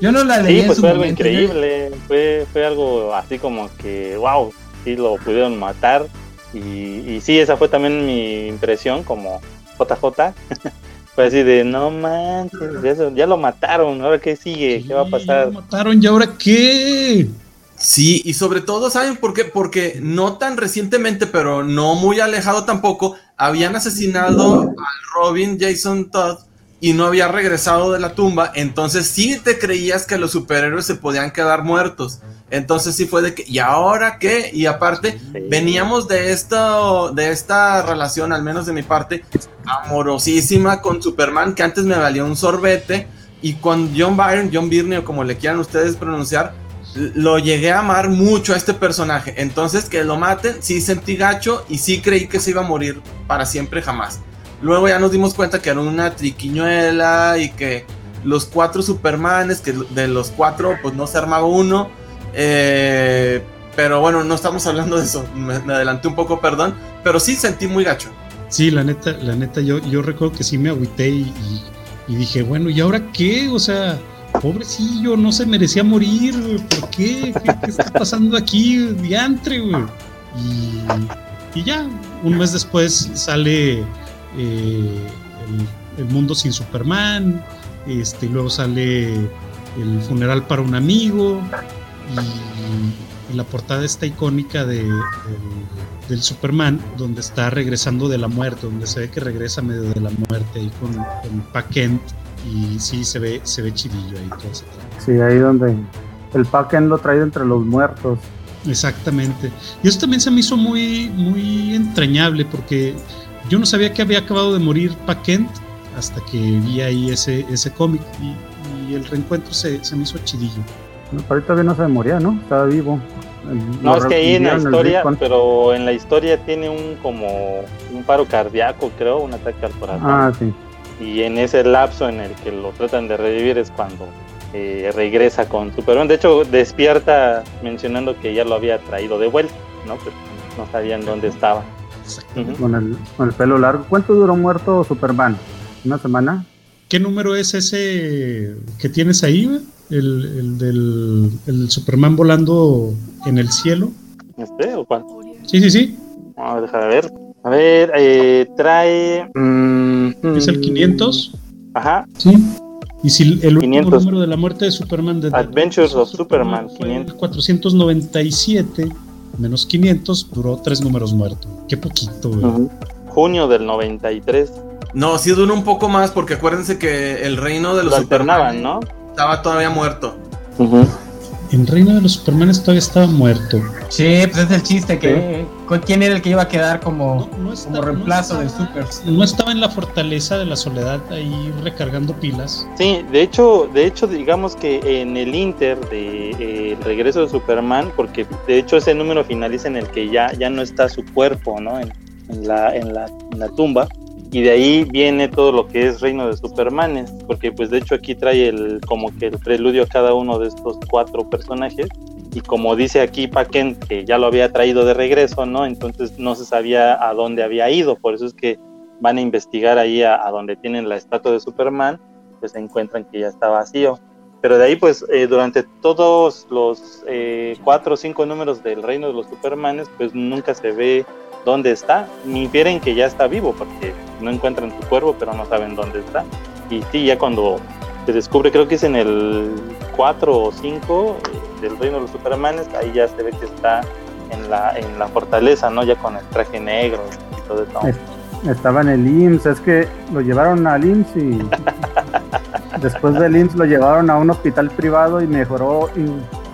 Yo no la leí Sí, en pues su fue algo momento, yo- increíble. Fue, fue algo así como que, wow, sí lo pudieron matar. Y, y sí, esa fue también mi impresión como JJ. fue así de, no manches, ya, ya lo mataron, ahora qué sigue, qué va a pasar. lo mataron y ahora qué? Sí, y sobre todo, ¿saben por qué? Porque no tan recientemente, pero no muy alejado tampoco, habían asesinado al Robin Jason Todd y no había regresado de la tumba, entonces sí te creías que los superhéroes se podían quedar muertos. Entonces sí fue de que, ¿y ahora qué? Y aparte, Sí. veníamos de esto, de esta relación, al menos de mi parte, amorosísima con Superman, que antes me valía un sorbete, y con John Byrne, John Byrne, o como le quieran ustedes pronunciar, lo llegué a amar mucho a este personaje. Entonces, que lo maten, sí sentí gacho y sí creí que se iba a morir para siempre jamás. Luego ya nos dimos cuenta que era una triquiñuela y que los cuatro Supermanes, que de los cuatro, pues no se armaba uno. Eh, pero bueno, no estamos hablando de eso. Me, adelanté un poco, perdón. Pero sí sentí muy gacho. Sí, la neta, la neta, yo, yo recuerdo que sí me agüité y, y- Y dije, bueno, ¿y ahora qué? O sea, pobrecillo, no se merecía morir, ¿por qué? ¿Qué, está pasando aquí? Diantre, güey. Y, ya, un mes después sale eh, el, Mundo sin Superman, este, luego sale el funeral para un amigo y, la portada está icónica de, del Superman, donde está regresando de la muerte, donde se ve que regresa medio de la muerte ahí con, con Pa Kent y sí se ve, se ve chidillo ahí todo ese Sí, ahí donde el Packen lo trae entre los muertos. Exactamente. Y eso también se me hizo muy, muy entrañable porque yo no sabía que había acabado de morir Paquent hasta que vi ahí ese, ese cómic y, el reencuentro se, se, me hizo chidillo. No, ahorita todavía no se moría, ¿no? Estaba vivo. no, es que ahí en la historia, pero en la historia tiene un como un paro cardíaco, creo, un ataque al corazón. Ah, sí y en ese lapso en el que lo tratan de revivir es cuando eh, regresa con Superman. De hecho, despierta mencionando que ya lo había traído de vuelta, ¿no? Pero no sabían dónde estaba. Con, el, con el pelo largo. ¿Cuánto duró muerto Superman? ¿Una semana? ¿Qué número es ese que tienes ahí? El, el del el Superman volando en el cielo. ¿Este o cuál? Sí, sí, sí. Vamos a dejar de ver. A ver, eh, trae. Mm, ¿Es el 500? Ajá. Sí. Y si el último número de la muerte de Superman de Adventures of Superman, 500. 497 menos 500 duró tres números muertos. Qué poquito, güey. Junio del 93. No, sí duró un poco más porque acuérdense que el reino de los Superman ¿no? Estaba todavía muerto. En Reino de los Supermanes todavía estaba muerto. Sí, pues es el chiste que quién era el que iba a quedar como, como reemplazo del Super. No estaba en la fortaleza de la soledad ahí recargando pilas. Sí, de hecho, de hecho digamos que en el Inter de eh, el regreso de Superman, porque de hecho ese número finaliza en el que ya ya no está su cuerpo, ¿no? En, la, en la, en la tumba y de ahí viene todo lo que es Reino de Supermanes, porque pues de hecho aquí trae el como que el preludio a cada uno de estos cuatro personajes y como dice aquí Paquén que ya lo había traído de regreso, ¿no? Entonces no se sabía a dónde había ido, por eso es que van a investigar ahí a, donde tienen la estatua de Superman, pues encuentran que ya está vacío. Pero de ahí pues eh, durante todos los eh, cuatro o cinco números del Reino de los Supermanes pues nunca se ve dónde está, ni infieren que ya está vivo, porque no encuentran su cuerpo, pero no saben dónde está. Y sí, ya cuando se descubre, creo que es en el 4 o 5 eh, del Reino de los Supermanes, ahí ya se ve que está en la, en la fortaleza, ¿no? Ya con el traje negro y todo eso. Estaba en el IMSS, es que lo llevaron al IMSS y después del IMSS lo llevaron a un hospital privado y mejoró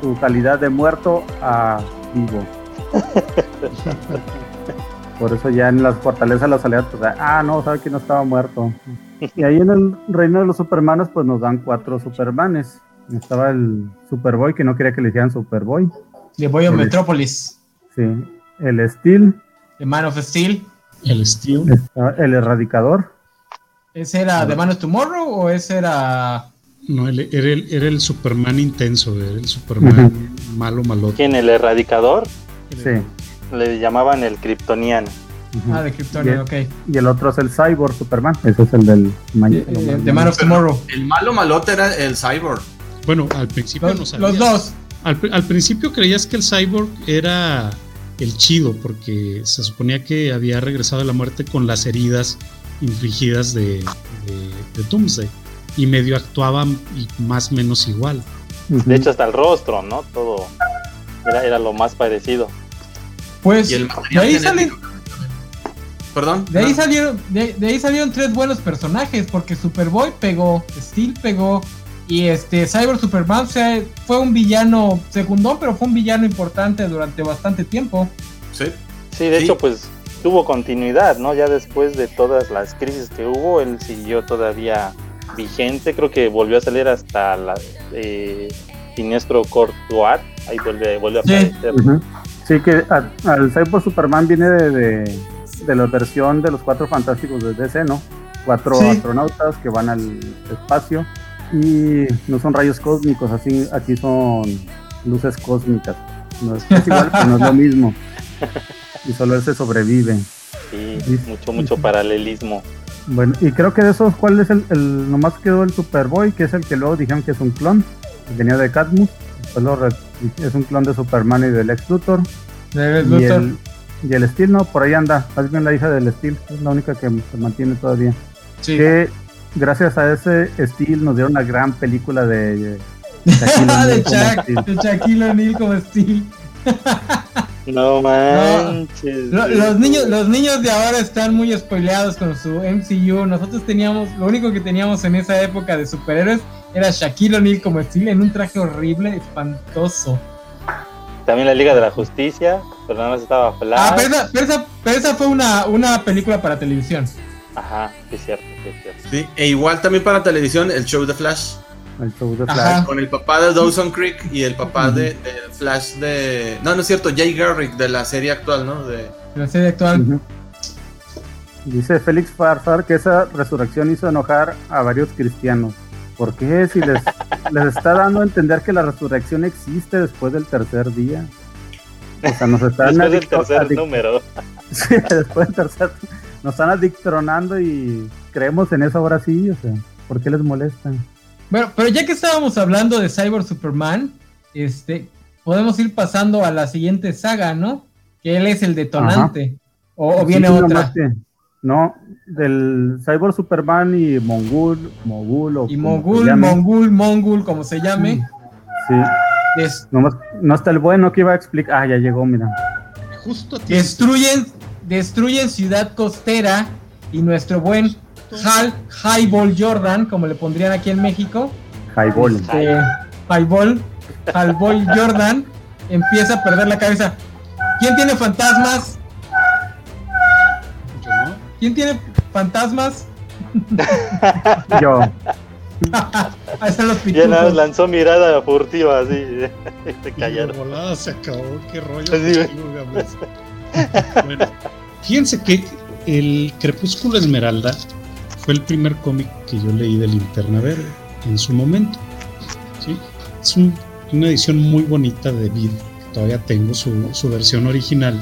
su calidad de muerto a vivo. Por eso ya en las fortalezas de la soledad, pues, ah, no, sabe que no estaba muerto. Y ahí en el reino de los supermanes, pues nos dan cuatro supermanes. Estaba el Superboy, que no quería que le dijeran Superboy. Le voy a Metrópolis. Sí. El Steel. El Man of Steel. El Steel. El Erradicador. ¿Ese era de Man of Tomorrow o ese era.? No, era, el, era el Superman intenso, era el Superman malo, malo. ¿Quién? ¿El Erradicador? Sí le llamaban el Kryptoniano. Ah, de Kryptonian, ok. Y el otro es el Cyborg Superman. Ese es el del eh, de Man of Tomorrow. El malo malote era el Cyborg. Bueno, al principio los, no Los dos. Al, al, principio creías que el Cyborg era el chido, porque se suponía que había regresado a la muerte con las heridas infligidas de, de, Doomsday. Y medio actuaban más o menos igual. De hecho, hasta el rostro, ¿no? Todo era, era lo más parecido. Pues de ahí salen. Perdón. De ahí, salieron, de, ahí salieron tres buenos personajes, porque Superboy pegó, Steel pegó, y este Cyber Superman fue un villano secundón, pero fue un villano importante durante bastante tiempo. Sí. Sí, de hecho, pues tuvo continuidad, ¿no? Ya después de todas las crisis que hubo, él siguió todavía vigente. Creo que volvió a salir hasta la eh, Siniestro Courtois. Ahí vuelve, vuelve a aparecer. Sí, que al Cyborg Superman viene de, la versión de los cuatro fantásticos de DC, ¿no? Cuatro astronautas que van al espacio y no son rayos cósmicos, así aquí son luces cósmicas. No es, igual, pero no es lo mismo. Y solo ese sobrevive. Sí, mucho, mucho paralelismo. Bueno, y creo que de esos, ¿cuál es el, el nomás quedó el Superboy, que es el que luego dijeron que es un clon, que venía de Cadmus, es un clon de Superman y del Ex Luthor. y, el, y el Steel, no, por ahí anda, más bien la hija del Steel, es la única que se mantiene todavía. Sí. Que gracias a ese Steel nos dieron una gran película de... de, Shaquille O'Neal como Steel. No manches. los, niños, los niños de ahora están muy spoileados con su MCU. Nosotros teníamos, lo único que teníamos en esa época de superhéroes era Shaquille O'Neal como Steel en un traje horrible, espantoso. También la Liga de la Justicia, pero nada más estaba Flash. Ah, pero esa, fue una, una película para televisión. Ajá, es cierto, es cierto. Sí, e igual también para televisión el show de Flash. El show de Flash. Con el papá de Dawson Creek y el papá de, Flash de. No, no es cierto, Jay Garrick de la serie actual, ¿no? De, la serie actual. Dice Félix Farsar que esa resurrección hizo enojar a varios cristianos. ¿Por qué? Si les, les está dando a entender que la resurrección existe después del tercer día. O sea, nos están después del tercer número. sí, después del tercer. Nos están adictronando y creemos en eso ahora sí. O sea, ¿por qué les molesta? Bueno, pero ya que estábamos hablando de Cyber Superman, este, podemos ir pasando a la siguiente saga, ¿no? Que él es el detonante. O, viene otra. no, del Cyber Superman y Mongul, Mogul o Y Mongul, Mongul, Mongul, como se llame. Sí. No, está el bueno que iba a explicar. Ah, ya llegó, mira. Justo destruyen, destruyen Ciudad Costera y nuestro buen Hal Highball Jordan, como le pondrían aquí en México. Highball. Este, Highball, Highball Jordan empieza a perder la cabeza. ¿Quién tiene fantasmas? ¿Quién tiene fantasmas? Yo. Ahí están los Ya nada, lanzó mirada furtiva así. Se callaron. volada se acabó, qué rollo. bueno, fíjense que el Crepúsculo Esmeralda fue el primer cómic que yo leí de Linterna Verde en su momento. Es una edición muy bonita de Vid, todavía tengo su, versión original,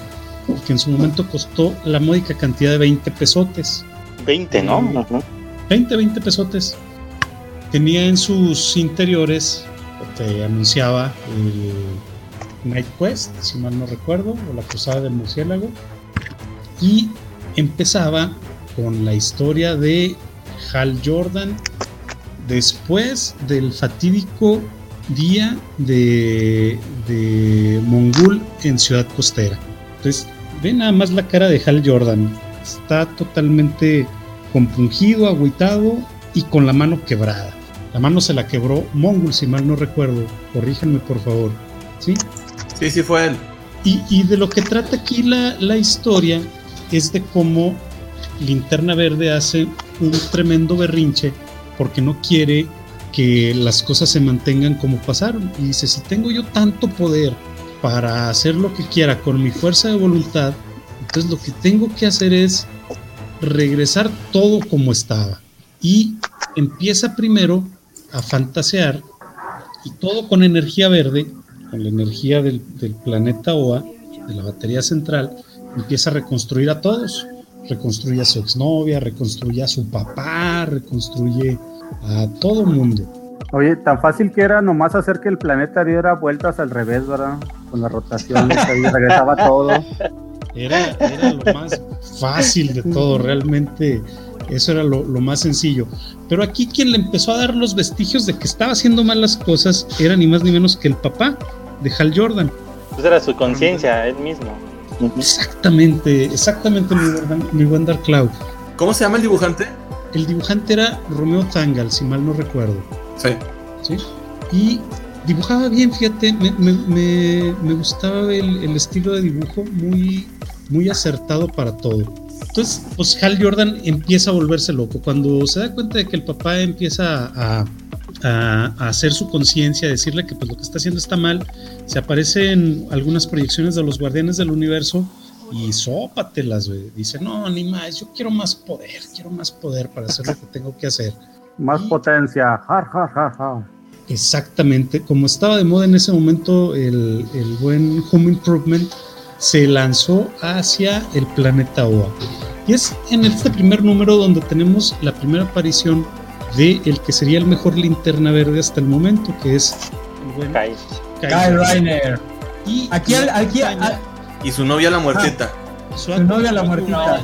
que en su momento costó la módica cantidad de 20 pesotes. 20, ¿no? 20, 20 pesotes. Tenía en sus interiores, te anunciaba el Night Quest, si mal no recuerdo, o la Cruzada del Murciélago, y empezaba con la historia de Hal Jordan después del fatídico día de, de Mongul en Ciudad Costera. Entonces, ve nada más la cara de Hal Jordan. Está totalmente compungido, agüitado y con la mano quebrada. La mano se la quebró Mongul, si mal no recuerdo. Corríjanme, por favor. ¿Sí? Sí, sí, fue él. Y, y de lo que trata aquí la, la historia es de cómo Linterna Verde hace un tremendo berrinche porque no quiere que las cosas se mantengan como pasaron. Y dice, si tengo yo tanto poder para hacer lo que quiera con mi fuerza de voluntad, entonces lo que tengo que hacer es regresar todo como estaba. Y empieza primero a fantasear y todo con energía verde, con la energía del, del planeta OA, de la batería central, empieza a reconstruir a todos reconstruye a su exnovia, reconstruye a su papá, reconstruye a todo el mundo. Oye, tan fácil que era nomás hacer que el planeta diera vueltas al revés, ¿verdad? Con la rotación, y regresaba todo. Era, era, lo más fácil de todo, realmente eso era lo, lo, más sencillo. Pero aquí quien le empezó a dar los vestigios de que estaba haciendo mal las cosas era ni más ni menos que el papá de Hal Jordan. Pues era su conciencia, él mismo. Exactamente, exactamente, mi buen, Dark Cloud. ¿Cómo se llama el dibujante? El dibujante era Romeo Tangal, si mal no recuerdo. Sí. ¿Sí? Y dibujaba bien, fíjate, me, me, me, gustaba el, el, estilo de dibujo muy, muy acertado para todo. Entonces, pues Hal Jordan empieza a volverse loco. Cuando se da cuenta de que el papá empieza a, a, hacer su conciencia, a decirle que pues lo que está haciendo está mal, se aparecen algunas proyecciones de los guardianes del universo y sópatelas, güey. Dice, no, ni más, yo quiero más poder, quiero más poder para hacer lo que tengo que hacer. Más potencia, ja, Exactamente, como estaba de moda en ese momento el, el buen Home Improvement, se lanzó hacia el planeta Oa. Y es en este primer número donde tenemos la primera aparición de el que sería el mejor linterna verde hasta el momento, que es Kyle, Kyle Reiner. Y aquí, aquí, y su novia la muertita. Su, novia la muertita.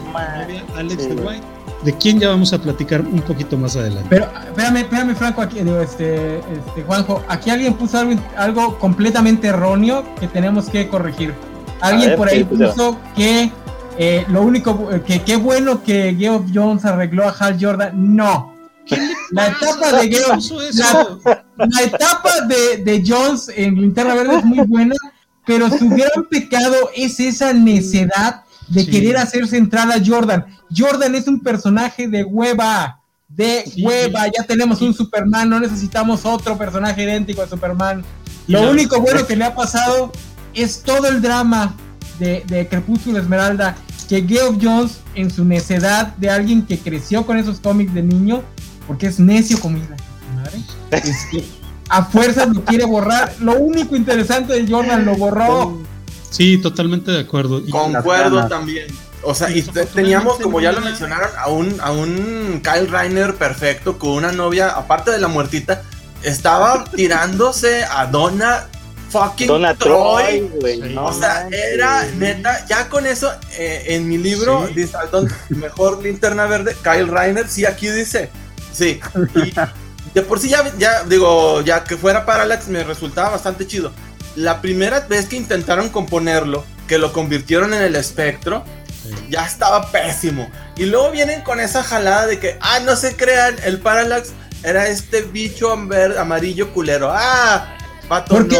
Alex de White. De quién ya vamos a platicar un poquito más adelante. Pero espérame, espérame, Franco, aquí, digo, este, este, Juanjo, aquí alguien puso algo, algo completamente erróneo que tenemos que corregir. Alguien por ahí puso que eh, lo único que qué bueno que Geoff Jones arregló a Hal Jordan. No. La etapa de Geoff, la, etapa de, de, Jones en Linterna Verde es muy buena, pero su gran pecado es esa necedad de querer hacer central a Jordan. Jordan es un personaje de hueva, de hueva. Ya tenemos un Superman, no necesitamos otro personaje idéntico a Superman. Lo único bueno que le ha pasado es todo el drama de, de Crepúsculo Esmeralda que Geoff Jones, en su necedad de alguien que creció con esos cómics de niño, porque es necio como madre, a fuerzas lo quiere borrar. Lo único interesante de Jordan lo borró. Sí, totalmente de acuerdo. Concuerdo también. O sea, y teníamos, como ya lo mencionaron, a un, a un Kyle Reiner perfecto con una novia, aparte de la muertita, estaba tirándose a Donna fucking Troy. o sea, era neta, ya con eso eh, en mi libro dice mejor linterna verde, Kyle Reiner, sí, aquí dice, sí. Y de por sí ya, ya digo, ya que fuera Parallax me resultaba bastante chido. La primera vez que intentaron componerlo, que lo convirtieron en el espectro, ya estaba pésimo. Y luego vienen con esa jalada de que, ah, no se crean, el Parallax era este bicho amarillo culero. Ah, porque,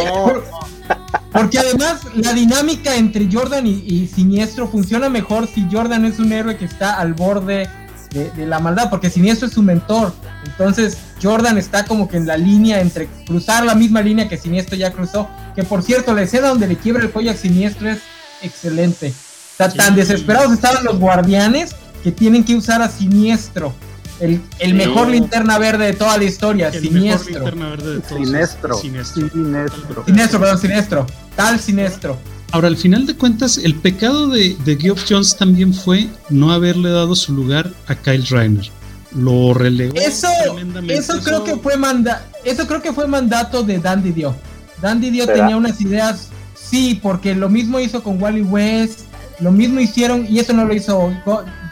porque además la dinámica entre Jordan y, Siniestro funciona mejor si Jordan es un héroe que está al borde de, la maldad, porque Siniestro es su mentor. Entonces Jordan está como que en la línea entre cruzar la misma línea que Siniestro ya cruzó. Que por cierto, la escena donde le quiebra el cuello a Siniestro es excelente. tan desesperados estaban los guardianes que tienen que usar a Siniestro el, mejor linterna verde de toda la historia, siniestro. Siniestro. Siniestro. Siniestro, perdón, siniestro. Tal siniestro. Ahora, al final de cuentas, el pecado de, de Geoff Jones también fue no haberle dado su lugar a Kyle Reiner. Lo relegó. Eso, eso creo que fue manda, eso creo que fue mandato de Dandy Dio. Dandy Dio tenía unas ideas, sí, porque lo mismo hizo con Wally West, lo mismo hicieron, y eso no lo hizo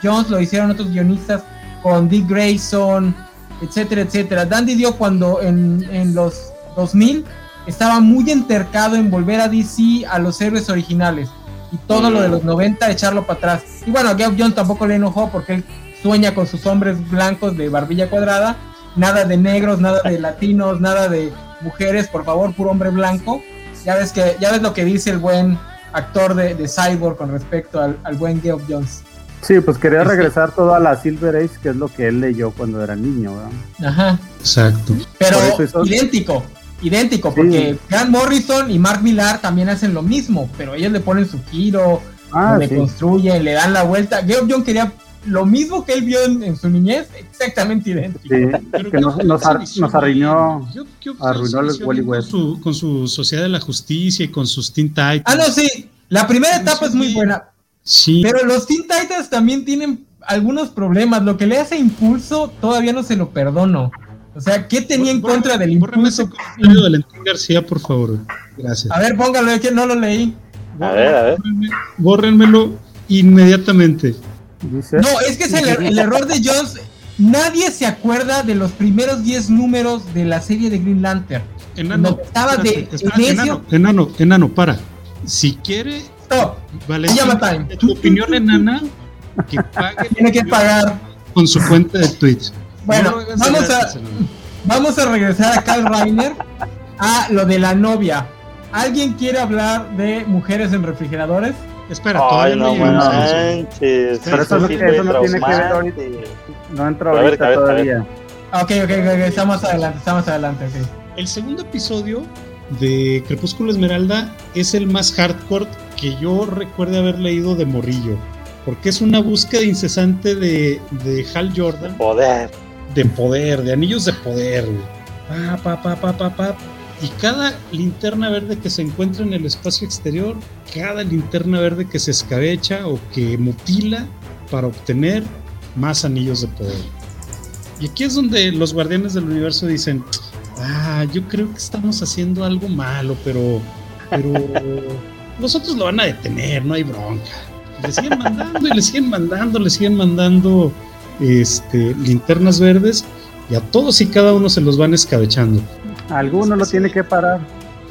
Jones, lo hicieron otros guionistas con Dick Grayson, etcétera, etcétera. Dandy dio cuando en, en los 2000 estaba muy entercado en volver a DC a los héroes originales y todo lo de los 90 echarlo para atrás. Y bueno, Geoff John tampoco le enojó porque él sueña con sus hombres blancos de barbilla cuadrada, nada de negros, nada de latinos, nada de mujeres, por favor, puro hombre blanco. Ya ves que ya ves lo que dice el buen actor de, de Cyborg con respecto al, al buen Geoff Jones. Sí, pues quería regresar todo a la Silver Age, que es lo que él leyó cuando era niño, ¿verdad? Ajá. Exacto. Pero idéntico, idéntico, porque Grant Morrison y Mark Millar también hacen lo mismo, pero ellos le ponen su giro, ah, le construyen, le dan la vuelta. Geoff John quería lo mismo que él vio en, su niñez, exactamente idéntico. Sí, que nos, nos, arruinó, arruinó el Wally West. Con su, con su Sociedad de la Justicia y con sus Teen Titans. Ah, no, sí. La primera etapa es muy buena. Pero los Teen Titans también tienen algunos problemas. Lo que le hace impulso todavía no se lo perdono. O sea, ¿qué tenía en contra del impulso? de Valentín García, por favor. Gracias. A ver, póngalo, es que no lo leí. A ver, a ver. Bórrenmelo inmediatamente. No, es que es el, error de Jones. Nadie se acuerda de los primeros 10 números de la serie de Green Lantern. Enano, estaba de enano, enano, enano, para. Si quiere Vale. Time. Tu opinión enana que pague. Tiene que pagar. Con su cuenta de Twitch. Bueno, vamos a, vamos a regresar a Carl Reiner a lo de la novia. ¿Alguien quiere hablar de mujeres en refrigeradores? Espera, todavía no, no Pero eso, no tiene que ver ahorita. No entro ahorita todavía. Ok, ok, ok, estamos adelante, estamos adelante, ok. El segundo episodio de Crepúsculo Esmeralda es el más hardcore que yo recuerde haber leído de Morrillo. Porque es una búsqueda incesante de, de Hal Jordan. Poder. De poder, de anillos de poder. Pa, pa, pa, pa, pa, Y cada linterna verde que se encuentra en el espacio exterior, cada linterna verde que se escabecha o que mutila, para obtener más anillos de poder. Y aquí es donde los guardianes del universo dicen, ah, yo creo que estamos haciendo algo malo, pero, pero nosotros lo van a detener, no hay bronca. Le siguen mandando y le siguen mandando, le siguen mandando este, linternas verdes y a todos y cada uno se los van escabechando. Alguno lo tiene que parar.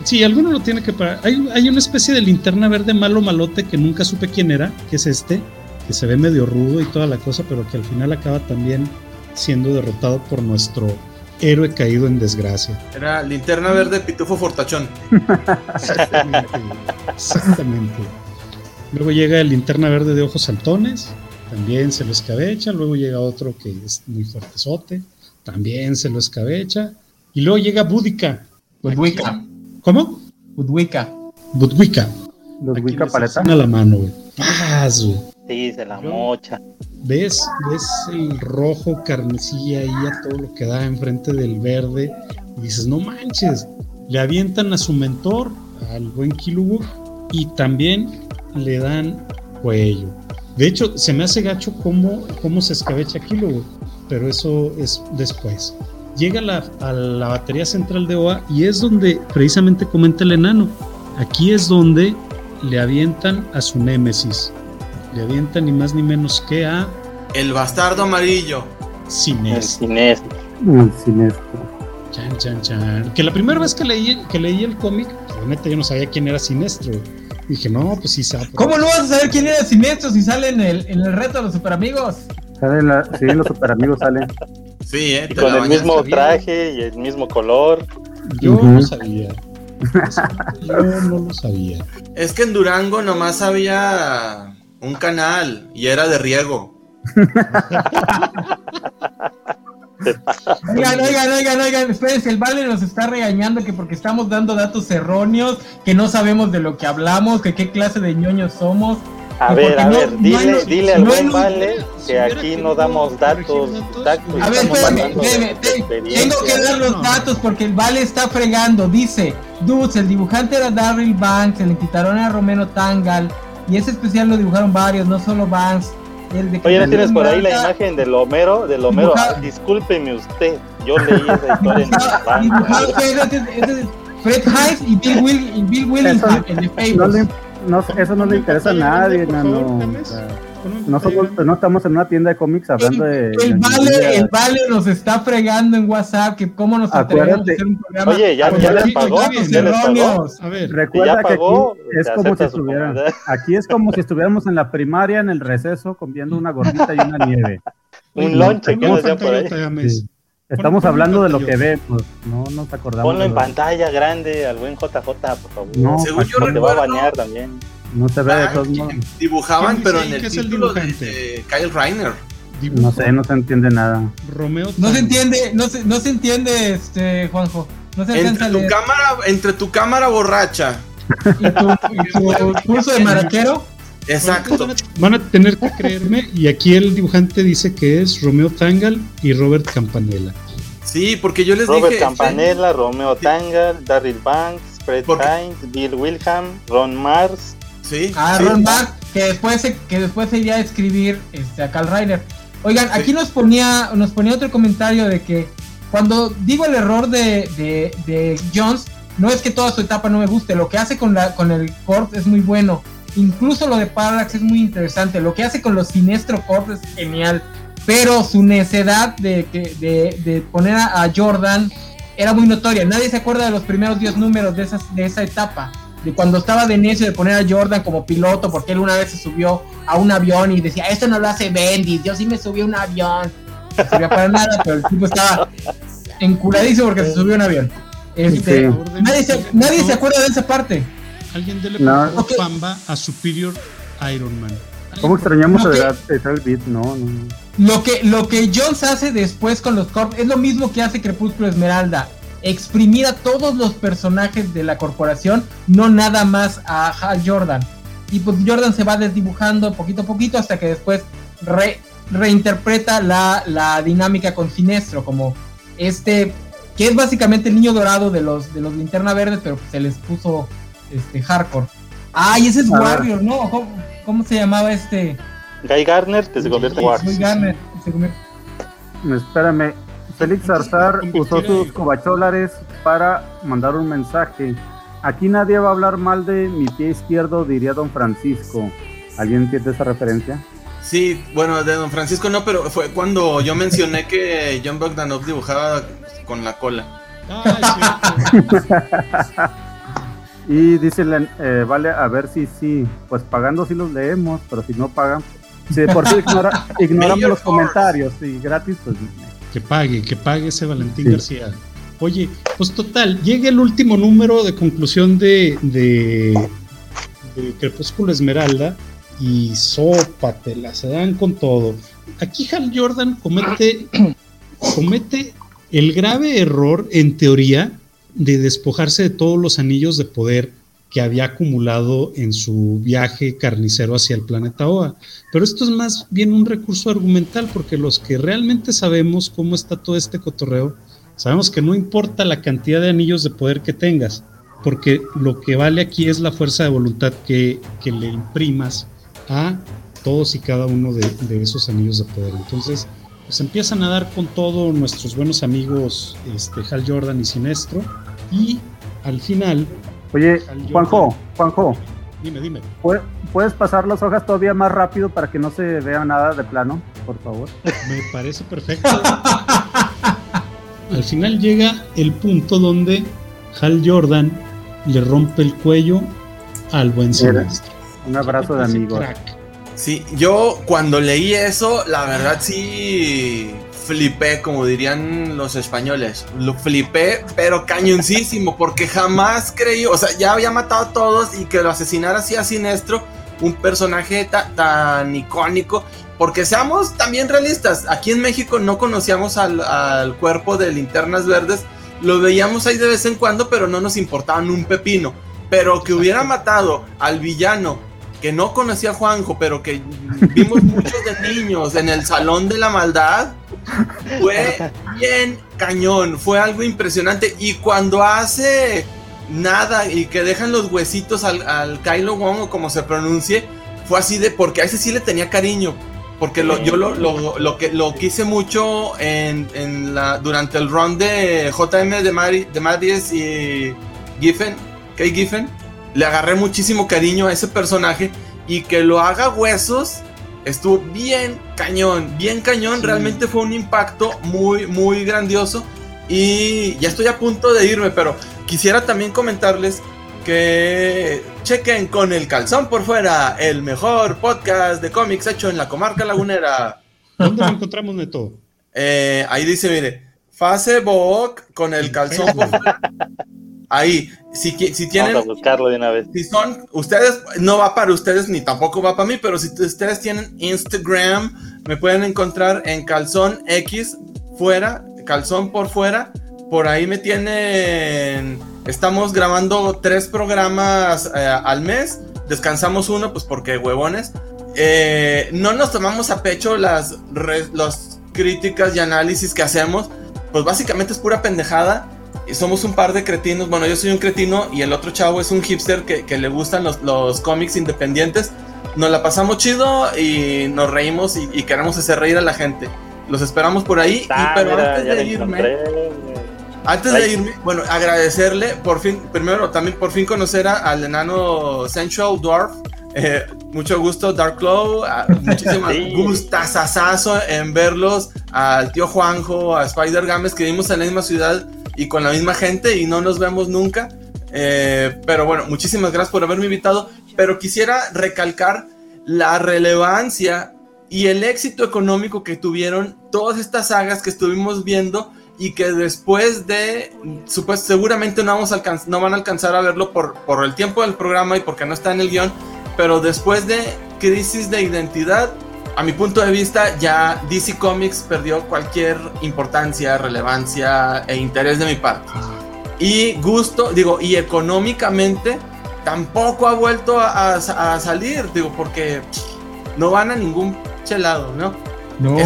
Sí, alguno lo tiene que parar. Hay, hay una especie de linterna verde malo malote que nunca supe quién era, que es este, que se ve medio rudo y toda la cosa, pero que al final acaba también siendo derrotado por nuestro héroe caído en desgracia. Era linterna verde pitufo fortachón. Exactamente. exactamente. Luego llega el linterna verde de ojos saltones, también se lo escabecha. Luego llega otro que es muy fuertezote, también se lo escabecha. Y luego llega Búdica. Budwika. ¿Cómo? Budwika. Budwika. Budwika paleta. a la mano, güey. Paz, güey. Sí, se la mocha. ¿Ves? ¿Ves el rojo carmesí ahí a todo lo que da enfrente del verde? Y dices, no manches. Le avientan a su mentor, al buen Kilowog, y también le dan cuello. De hecho, se me hace gacho cómo, cómo se escabecha Kilowog, pero eso es después. Llega la, a la batería central de OA y es donde precisamente comenta el enano. Aquí es donde le avientan a su némesis. Le avientan ni más ni menos que a El bastardo amarillo. El Sinestro. siniestro. El siniestro. Chan, chan, chan. Que la primera vez que leí, que leí el cómic, pues, la neta yo no sabía quién era Sinestro. Dije, no, pues sí sabe. ¿Cómo no vas a saber quién era Siniestro si sale en el, en el reto de los super amigos? Salen la- sí, los super amigos salen. Sí, eh. Y con el mismo bien. traje y el mismo color. Yo Ujú. no sabía. Yo no lo sabía. Es que en Durango nomás había un canal y era de riego. Oigan, oigan, oigan, oigan, espérense, el Vale nos está regañando que porque estamos dando datos erróneos, que no sabemos de lo que hablamos, que qué clase de ñoños somos. A ver, a no- ver, no dile, dile al no buen Vale que aquí no damos datos. A ver, espérame, espérame, tengo que dar los No. datos porque el Vale está fregando. Dice, Dudes, el dibujante era Darryl Banks, el quitaron a Romero Tangal, y ese especial lo dibujaron varios, no solo Banks. El de Oye, ¿no tienes por ahí la imagen del Homero? Del Homero, Ah, discúlpeme usted, yo leí esa historia en mi Fred Hives y Bill, Will, y Bill Willingham, el de No Fables. le- no, eso no le interesa a nadie, nano. No, somos- no estamos en una tienda de cómics hablando de. El de vale, niñas. el vale nos está fregando en WhatsApp que cómo nos atrevemos a hacer un programa Oye, ya- ya les pagó, ya les pagó. erróneos. A ver, Recuerda ya que pagó, aquí es como si estuvieran. Aquí es como si estuviéramos en la primaria en el receso comiendo una gordita y una nieve. Un lonche que no, nos por ahí. Sí. Estamos Ponlo hablando de lo que vemos, no nos acordamos. Ponlo de en pantalla grande al buen JJ, por favor. No, Según yo Paco, Te va a recuerdo, bañar también. No se ve de Banks todos modos. dibujaban, ¿Quién pero en el que es el dibujante? de Kyle Reiner. Dibujo, No sé, no se entiende nada. Romeo No se entiende, no se, no se entiende, este, Juanjo. No se Entre tu cámara, entre tu cámara borracha. ¿Y tu, y tu curso de maraquero? Exacto. Van a tener que creerme. Y aquí el dibujante dice que es Romeo Tangal y Robert Campanella. Sí, porque yo les Robert dije. Campanella, Romeo Tangal, Darryl Banks, Fred Hines, Bill Wilhelm, Ron Mars. Sí. Sí. Ron que después se, que después se iría a escribir este, a Carl Reiner. Oigan, Sí. aquí nos ponía, nos ponía otro comentario de que cuando digo el error de, de, de Jones, no es que toda su etapa no me guste, lo que hace con la con el Corp es muy bueno. Incluso lo de Parallax es muy interesante. Lo que hace con los Sinestro Corp es genial. Pero su necedad de, de, de poner a, a Jordan era muy notoria. Nadie se acuerda de los primeros 10 números de, esas, de esa etapa. De cuando estaba de necio de poner a Jordan como piloto, porque él una vez se subió a un avión y decía, esto no lo hace Bendis, yo sí me subí a un avión. No servía para nada, pero el tipo estaba enculadísimo porque se subió a un avión. Este, Sí. nadie, se, nadie se acuerda de esa parte. Alguien dele No. por favor Ok. pamba a Superior Iron Man. ¿Cómo extrañamos Ok. a edad de el beat? No, no. no. Lo que, lo que Jones hace después con los Corp es lo mismo que hace Crepúsculo Esmeralda. Exprimir a todos los personajes de la corporación, no nada más a Hal Jordan. Y pues Jordan se va desdibujando poquito a poquito hasta que después re- reinterpreta la, la dinámica con Sinestro, como este, que es básicamente el niño dorado de los, de los linterna verdes, pero se les puso este hardcore. Ay, ese es A ver. Warrior, ¿no? ¿Cómo, cómo se llamaba este? Guy Garner que se convierte en Wars. Guy Garner se convierte. Espérame, Félix Zarzar usó sus cobacholares para mandar un mensaje. Aquí nadie va a hablar mal de mi pie izquierdo, diría don Francisco. ¿Alguien entiende esa referencia? Sí, bueno, de don Francisco no, pero fue cuando yo mencioné que John Bogdanov dibujaba con la cola. y dice, eh, vale, a ver si sí, pues pagando si los leemos, pero si no pagan, si por si ignoramos los comentarios, y gratis, pues que pague, que pague ese Valentín García. Oye, pues total, llega el último número de conclusión de, de, Crepúsculo Esmeralda y sópatela, se dan con todo. Aquí Hal Jordan comete, comete el grave error, en teoría, de despojarse de todos los anillos de poder que había acumulado en su viaje carnicero hacia el planeta Oa. Pero esto es más bien un recurso argumental, porque los que realmente sabemos cómo está todo este cotorreo, sabemos que no importa la cantidad de anillos de poder que tengas, porque lo que vale aquí es la fuerza de voluntad que, le imprimas a todos y cada uno de, esos anillos de poder. Entonces, pues empiezan a dar con todo nuestros buenos amigos este, Hal Jordan y Sinestro, y al final Oye, Juanjo, Juanjo. Dime, dime. ¿Puedes pasar las hojas todavía más rápido para que no se vea nada de plano, por favor? Me parece perfecto. Al final llega el punto donde Hal Jordan le rompe el cuello al buen semestre. Un abrazo de amigo. Sí, yo cuando leí eso, la verdad sí flipé, como dirían los españoles. Lo flipé, pero cañoncísimo, porque jamás creí, o sea, ya había matado a todos y que lo asesinara así a Sinestro, un personaje tan icónico. Porque seamos también realistas, aquí en México no conocíamos al, cuerpo de linternas verdes, lo veíamos ahí de vez en cuando, pero no nos importaban un pepino. Pero que hubiera matado al villano que no conocía a Juanjo, pero que vimos muchos de niños en el Salón de la Maldad, fue bien cañón, fue algo impresionante. Y cuando hace nada y que dejan los huesitos al, al Kylo Wong o como se pronuncie, fue así de porque a ese sí le tenía cariño. Porque lo, yo lo, lo, que, lo quise mucho en, la, durante el run de JM de, Mari, de y Giffen, Kay Giffen le agarré muchísimo cariño a ese personaje y que lo haga huesos estuvo bien cañón, bien cañón, realmente fue un impacto muy, muy grandioso y ya estoy a punto de irme, pero quisiera también comentarles que chequen con el calzón por fuera, el mejor podcast de cómics hecho en la comarca lagunera. ¿Dónde lo encontramos, Neto? Eh, ahí dice, mire, Facebook con el calzón por fuera. Ahí, si, si tienen. Vamos a buscarlo de una vez. Si son, ustedes, no va para ustedes ni tampoco va para mí, pero si ustedes tienen Instagram, me pueden encontrar en calzón X fuera, calzón por fuera. Por ahí me tienen. Estamos grabando tres programas eh, al mes. Descansamos uno, pues porque huevones. Eh, no nos tomamos a pecho las, las críticas y análisis que hacemos. Pues básicamente es pura pendejada somos un par de cretinos. Bueno, yo soy un cretino y el otro chavo es un hipster que, le gustan los, cómics independientes. Nos la pasamos chido y nos reímos y, queremos hacer reír a la gente. Los esperamos por ahí. Ah, pero antes de irme, antes de irme, bueno, agradecerle por fin, primero también por fin conocer al enano Central Dwarf. Eh, mucho gusto, Dark Claw. Muchísimas sí. en verlos. Al tío Juanjo, a Spider Games, que vimos en la misma ciudad y con la misma gente y no nos vemos nunca. Eh, pero bueno, muchísimas gracias por haberme invitado. Pero quisiera recalcar la relevancia y el éxito económico que tuvieron todas estas sagas que estuvimos viendo y que después de, supuesto, seguramente no, vamos a no van a alcanzar a verlo por, por el tiempo del programa y porque no está en el guion, pero después de Crisis de Identidad, a mi punto de vista, ya DC Comics perdió cualquier importancia, relevancia e interés de mi parte. Y gusto, digo, y económicamente tampoco ha vuelto a, salir, digo, porque no van a ningún chelado, ¿no? No,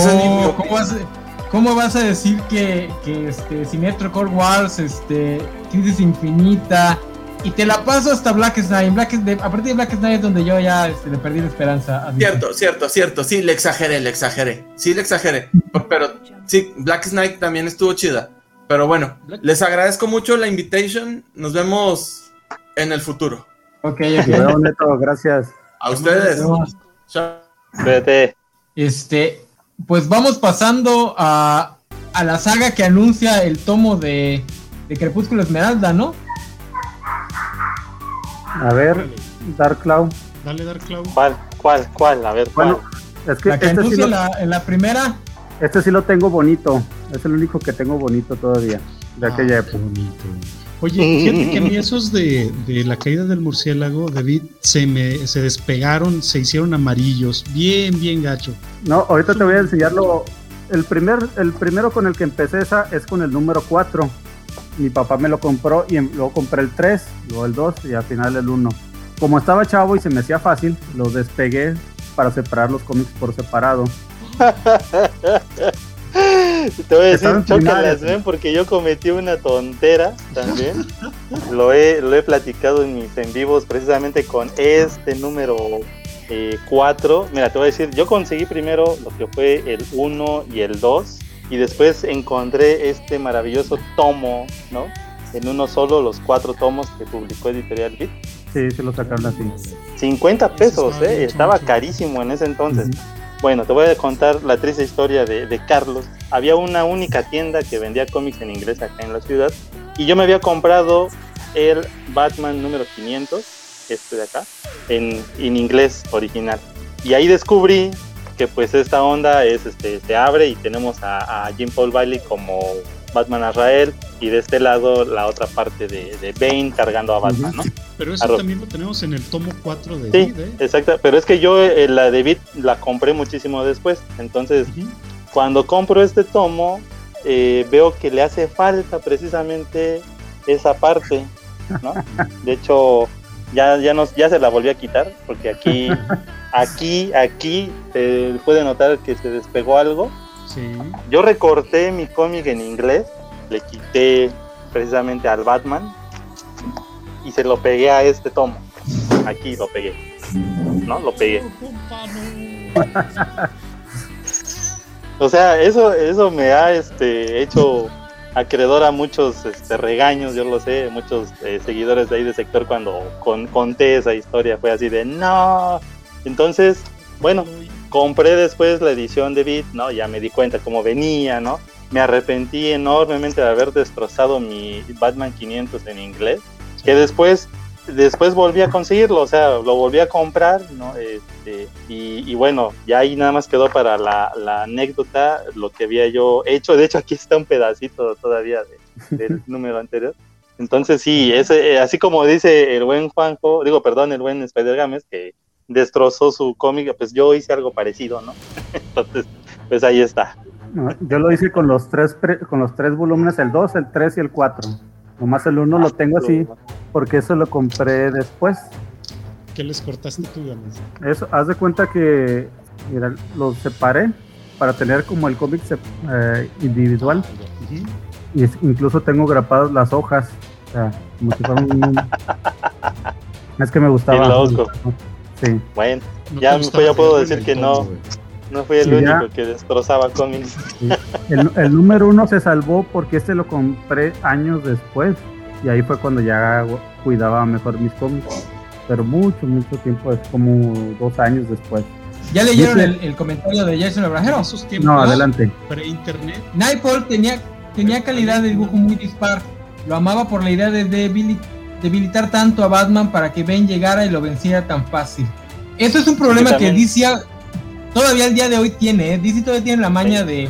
¿cómo, vas a, decir que, que este, Core Wars, este, Crisis Infinita, y te la paso hasta Black Knight. Black, a partir de Black Knight es donde yo ya este, le perdí la esperanza. cierto, cierto, cierto. Sí, le exageré, le exageré. Sí, le exageré. Pero sí, Black Knight también estuvo chida. Pero bueno, les agradezco mucho la invitation. Nos vemos en el futuro. Ok, okay. Neto, gracias. A ustedes. Chao. Este, pues vamos pasando a, a la saga que anuncia el tomo de, de Crepúsculo Esmeralda, ¿no? A ver, Dark Cloud. Dale, Dark Cloud. ¿Cuál? ¿Cuál? ¿Cuál? A ver, ¿cuál? Bueno, es que, la que este sí lo, en la primera. Este sí lo tengo bonito. Es el único que tengo bonito todavía. De ah, aquella época. Bonito. Oye, fíjate que a mí esos de, de, la caída del murciélago, David, se me se despegaron, se hicieron amarillos, bien, bien gacho. No, ahorita te voy a enseñarlo. El primer, el primero con el que empecé esa es con el número 4 mi papá me lo compró y luego compré el 3, luego el 2 y al final el 1. Como estaba chavo y se me hacía fácil, lo despegué para separar los cómics por separado. Te voy a decir, chócalas, ven, porque yo cometí una tontera también. lo, he, lo he platicado en mis en vivos precisamente con este número 4. Eh, Mira, te voy a decir, yo conseguí primero lo que fue el 1 y el 2 y después encontré este maravilloso tomo, ¿no? En uno solo, los cuatro tomos que publicó Editorial Beat. Sí, se lo sacaron así. 50 pesos, ¿eh? Estaba carísimo en ese entonces. Bueno, te voy a contar la triste historia de, de, Carlos. Había una única tienda que vendía cómics en inglés acá en la ciudad y yo me había comprado el Batman número 500, este de acá, en, en inglés original. Y ahí descubrí que pues esta onda es este se abre y tenemos a, Jim Paul Bailey como Batman Azrael y de este lado la otra parte de, de Bane cargando a Batman, ¿no? Pero eso también lo tenemos en el tomo 4 de Sí, ¿eh? exacto, pero es que yo eh, la de Beat la compré muchísimo después, entonces cuando compro este tomo eh, veo que le hace falta precisamente esa parte, ¿no? De hecho, ya, ya, nos, ya se la volví a quitar, porque aquí, aquí, aquí se puede notar que se despegó algo. Yo recorté mi cómic en inglés, le quité precisamente al Batman y se lo pegué a este tomo. Aquí lo pegué. ¿No? Lo pegué. o sea, eso, eso me ha este, hecho acreedor a muchos este, regaños, yo lo sé, muchos eh, seguidores de ahí de sector cuando conté esa historia fue así de no. Entonces, bueno, compré después la edición de Beat, ¿no? Ya me di cuenta cómo venía, ¿no? Me arrepentí enormemente de haber destrozado mi Batman 500 en inglés, que después después volví a conseguirlo, o sea, lo volví a comprar, ¿no? Este, y, bueno, ya ahí nada más quedó para la, anécdota lo que había yo hecho. De hecho, aquí está un pedacito todavía del número anterior. Entonces, sí, ese, eh, así como dice el buen Juanjo, digo, perdón, el buen Spider Games, que destrozó su cómic, pues yo hice algo parecido, ¿no? Entonces, pues ahí está. yo lo hice con los tres, con los tres volúmenes, el 2, el 3 y el 4. Nomás el uno lo tengo así porque eso lo compré después. ¿Qué les cortaste tú, Games? Eso, haz de cuenta que mira, los separé para tener como el cómic eh, individual. Y incluso tengo grapadas las hojas. O sea, como si fuera un... es que me gustaba. Sí. Bueno, ya, ya puedo decir que no. No fui el único que destrozaba cómics. El, número uno se salvó porque este lo compré años después. Y ahí fue cuando ya cuidaba mejor mis cómics. Pero mucho, mucho tiempo, es como dos años después. ¿Ya leyeron el, comentario de Jason Abrajero? No, adelante. Pre-internet. Nightfall tenía, tenía calidad de dibujo muy dispar. Lo amaba por la idea de debilitar tanto a Batman para que Ben llegara y lo venciera tan fácil. Eso es un problema que DC todavía el día de hoy tiene, ¿eh? DC todavía tiene la maña de,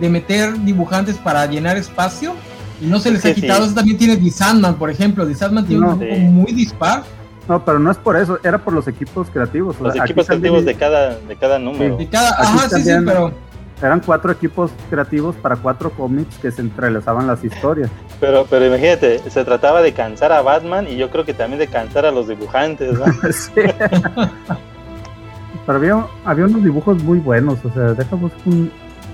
meter dibujantes para llenar espacio y no se les ha quitado. Eso también tiene The Sandman, por ejemplo. The Sandman tiene un dibujo muy dispar. No, pero no es por eso, era por los equipos creativos. Los equipos creativos de cada, de cada número. De cada, ajá, sí, sí, pero... Eran cuatro equipos creativos para cuatro cómics que se entrelazaban las historias. Pero, pero imagínate, se trataba de cansar a Batman y yo creo que también de cansar a los dibujantes, ¿no? sí. Pero había, había unos dibujos muy buenos, o sea, déjame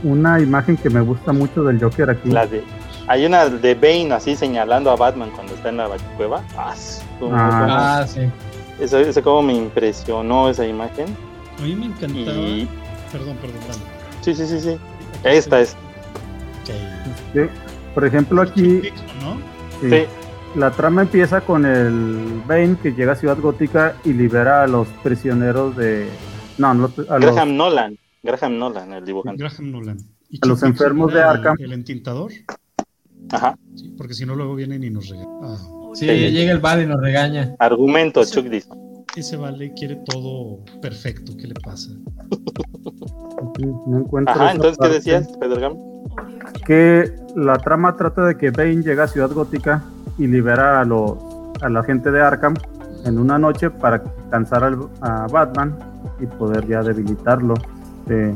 una imagen que me gusta mucho del Joker aquí. La de Hay una de Bane así señalando a Batman cuando está en la cueva. Ah, ah, ah sí. Eso, eso como me impresionó esa imagen. A mí me encantaba. Perdón, perdón, Sí, sí, sí, sí. Esta es. Por ejemplo, aquí. sí. La trama empieza con el Bane que llega a Ciudad Gótica y libera a los prisioneros de. No, a Graham Nolan. Graham Nolan, el dibujante. Graham Nolan. a los enfermos de Arkham. El, entintador. Ajá. porque si no, luego vienen y nos regañan. Ah. Sí, llega el Vale y nos regaña. Argumento, Chuck dice. Ese Vale quiere todo perfecto. ¿Qué le pasa? no encuentro Ajá, entonces, ¿qué decías, Pedro Que la trama trata de que Bane llega a Ciudad Gótica y libera a, los, a la gente de Arkham en una noche para cansar a Batman y poder ya debilitarlo. Eh,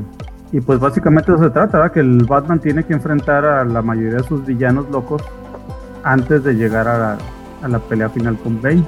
y pues básicamente eso se trata, que el Batman tiene que enfrentar a la mayoría de sus villanos locos antes de llegar a la, pelea final con Bane.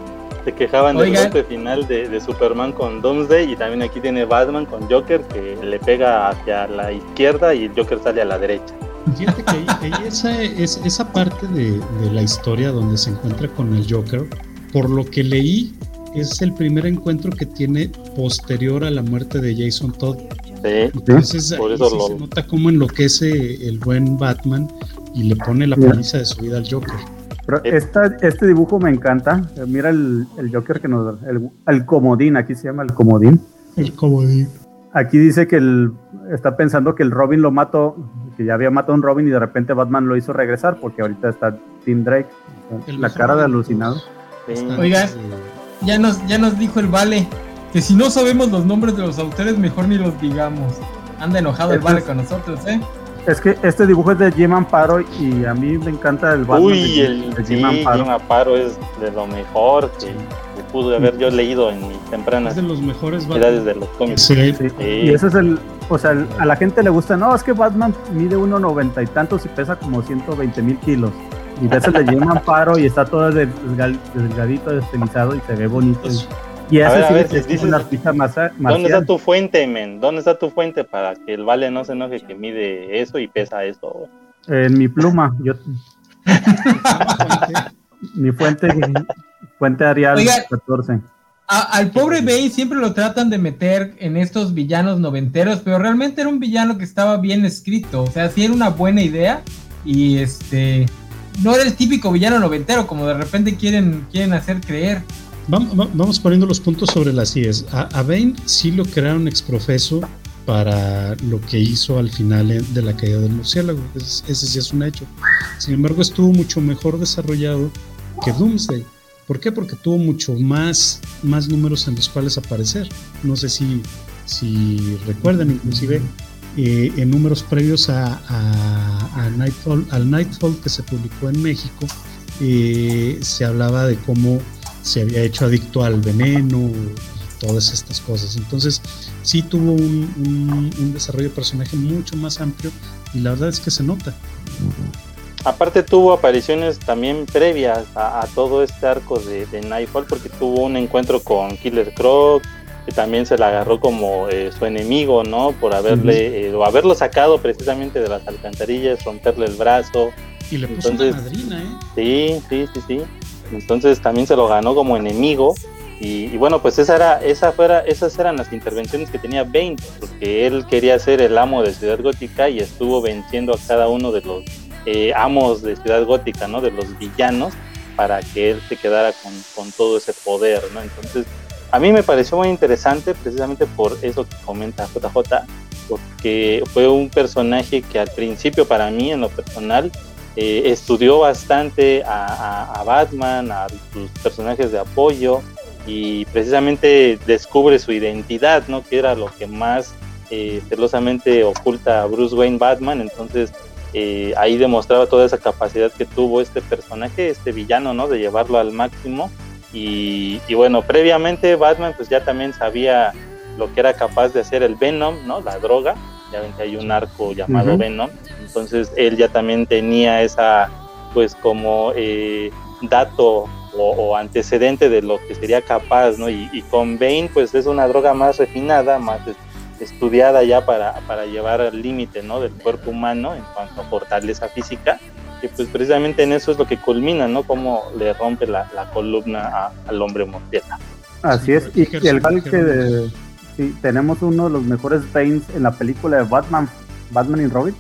Se quejaban del golpe final de, Superman con Doomsday y también aquí tiene Batman con Joker que le pega hacia la izquierda y el Joker sale a la derecha. Fíjate que ahí, esa, es, esa parte de, de, la historia donde se encuentra con el Joker, por lo que leí, es el primer encuentro que tiene posterior a la muerte de Jason Todd. Entonces por eso se nota cómo enloquece el buen Batman y le pone la paliza de su vida al Joker. Pero esta, este dibujo me encanta. Mira el, el Joker que nos. El, el, comodín, aquí se llama el comodín. El comodín. Aquí dice que el, está pensando que el Robin lo mató, que ya había matado a un Robin y de repente Batman lo hizo regresar porque ahorita está Tim Drake. la cara de alucinado. Oigan, ya nos, ya nos dijo el Vale que si no sabemos los nombres de los autores, mejor ni los digamos. Anda enojado el Vale con nosotros, ¿eh? Es que este dibujo es de Jim Amparo y a mí me encanta el Batman Uy, de, el de Jim, Amparo. es de lo mejor que, pude haber yo leído en mi temprana. Es de los mejores Batman. desde los cómics. Sí. Y ese es el, o sea, a la gente le gusta, no, es que Batman mide 1,90 y tantos y pesa como 120 mil kilos. Y ves el de Jim Amparo y está todo delgadito, destelizado y se ve bonito. Pues, y ese es un artista más, ¿Dónde está tu fuente, men? ¿Dónde está tu fuente para que el Vale no se enoje que mide eso y pesa eso? En mi pluma. Yo... mi fuente, fuente Arial 14. al pobre Bay siempre lo tratan de meter en estos villanos noventeros, pero realmente era un villano que estaba bien escrito. O sea, sí era una buena idea y este no era el típico villano noventero como de repente quieren, quieren hacer creer. Vamos, poniendo los puntos sobre las IES. A, a Bane sí lo crearon exprofeso para lo que hizo al final de la caída del murciélago. ese sí es un hecho. Sin embargo, estuvo mucho mejor desarrollado que Doomsday. ¿Por qué? Porque tuvo mucho más, más números en los cuales aparecer. No sé si, si recuerdan, inclusive eh, en números previos a, Nightfall, al Nightfall que se publicó en México, eh, se hablaba de cómo se había hecho adicto al veneno, todas estas cosas. Entonces, sí tuvo un, desarrollo de personaje mucho más amplio y la verdad es que se nota. Aparte tuvo apariciones también previas a, todo este arco de, Nightfall porque tuvo un encuentro con Killer Croc, que también se la agarró como eh, su enemigo, ¿no? Por haberle, eh, o haberlo sacado precisamente de las alcantarillas, romperle el brazo. Y le puso Entonces, una madrina, ¿eh? Sí, sí, sí, sí. Entonces también se lo ganó como enemigo. Y, bueno, pues esa era, esa fuera, esas eran las intervenciones que tenía Bane, porque él quería ser el amo de Ciudad Gótica y estuvo venciendo a cada uno de los eh, amos de Ciudad Gótica, ¿no? De los villanos, para que él se quedara con, con, todo ese poder, ¿no? Entonces, a mí me pareció muy interesante precisamente por eso que comenta JJ, porque fue un personaje que al principio para mí, en lo personal, eh, estudió bastante a, Batman, a sus personajes de apoyo y precisamente descubre su identidad, ¿no? Que era lo que más eh, celosamente oculta a Bruce Wayne Batman, entonces eh, ahí demostraba toda esa capacidad que tuvo este personaje, este villano, ¿no? De llevarlo al máximo y, y bueno, previamente Batman pues ya también sabía lo que era capaz de hacer el Venom, ¿no? La droga, ya ven que hay un arco llamado Venom, entonces él ya también tenía esa, pues como eh, dato o, antecedente de lo que sería capaz, ¿no? Y, con Bane, pues es una droga más refinada, más estudiada ya para, para llevar al límite, ¿no? Del cuerpo humano en cuanto a fortaleza física. Y pues precisamente en eso es lo que culmina, ¿no? Como le rompe la, columna al hombre mortieta. Así es, y, el igual que sí, tenemos uno de los mejores Banes en la película de Batman, Batman y Robin.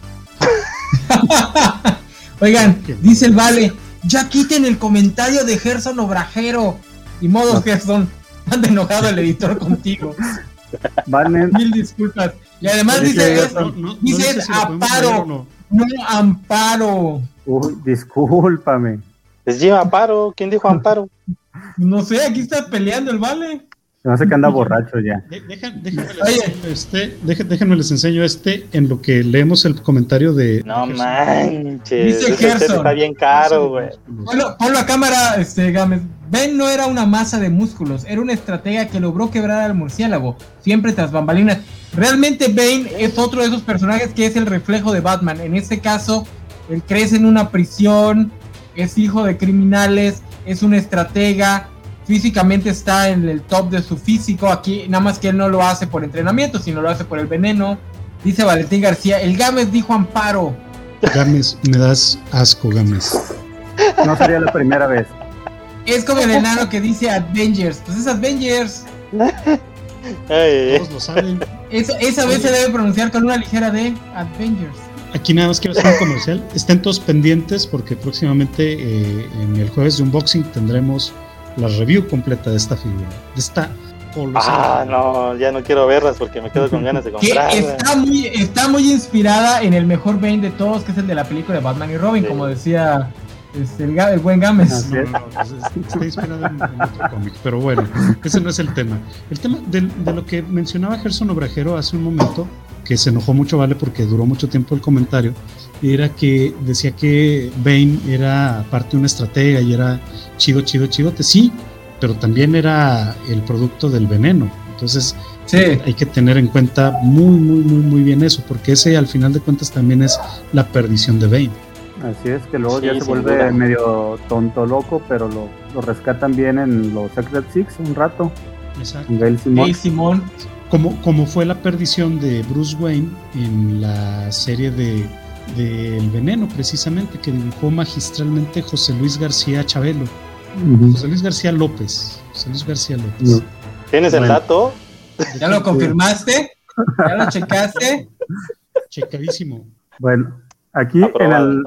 Oigan, dice el Vale, ya quiten el comentario de Gerson Obrajero. Y modo Gerson, anda enojado el editor contigo. Mil disculpas. Y además dice, dice amparo, no. amparo. Uy, discúlpame. Es lleva amparo. ¿Quién dijo amparo? No sé, aquí está peleando el vale. No sé que anda borracho ya. déjenme, les enseño este en lo que leemos el comentario de. No manches. Dice Gerson. Está bien caro, güey. Ponlo, a cámara, este, Gámez. Ben no era una masa de músculos, era una estratega que logró quebrar al murciélago, siempre tras bambalinas. Realmente Bane es otro de esos personajes que es el reflejo de Batman. En este caso, él crece en una prisión, es hijo de criminales, es un estratega, físicamente está en el top de su físico. Aquí, nada más que él no lo hace por entrenamiento, sino lo hace por el veneno. Dice Valentín García, el Gámez dijo Amparo. Gámez, me das asco, Gámez. No sería la primera vez. Es como el enano que dice Avengers. Pues es Avengers. Todos lo saben. Esa, vez se debe pronunciar con una ligera D, Avengers. Aquí nada más quiero hacer un comercial. Estén todos pendientes porque próximamente eh, en el jueves de unboxing tendremos la review completa de esta figura, de esta Ah, no, ya no quiero verlas porque me quedo con ganas de comprarla. Está muy, está muy inspirada en el mejor Bane de todos, que es el de la película de Batman y Robin, como decía este, el, buen Gámez. No, no, pues, está inspirado en, otro cómic, pero bueno, ese no es el tema. El tema de, de lo que mencionaba Gerson Obrajero hace un momento, que se enojó mucho, ¿vale? Porque duró mucho tiempo el comentario, era que decía que Bane era parte de una estratega y era chido, chido, chidote. Sí, pero también era el producto del veneno. Entonces hay que tener en cuenta muy, muy, muy, muy bien eso, porque ese al final de cuentas también es la perdición de Bane. Así es, que luego ya se vuelve medio tonto loco, pero lo, lo, rescatan bien en los Secret Six un rato. Exacto. Gail Simón. Como, como fue la perdición de Bruce Wayne en la serie de del veneno precisamente que dibujó magistralmente José Luis García Chabelo. José Luis García López. José Luis García López. ¿Tienes el dato? ¿Ya lo confirmaste? ¿Ya lo checaste? Checadísimo. Bueno, aquí en el,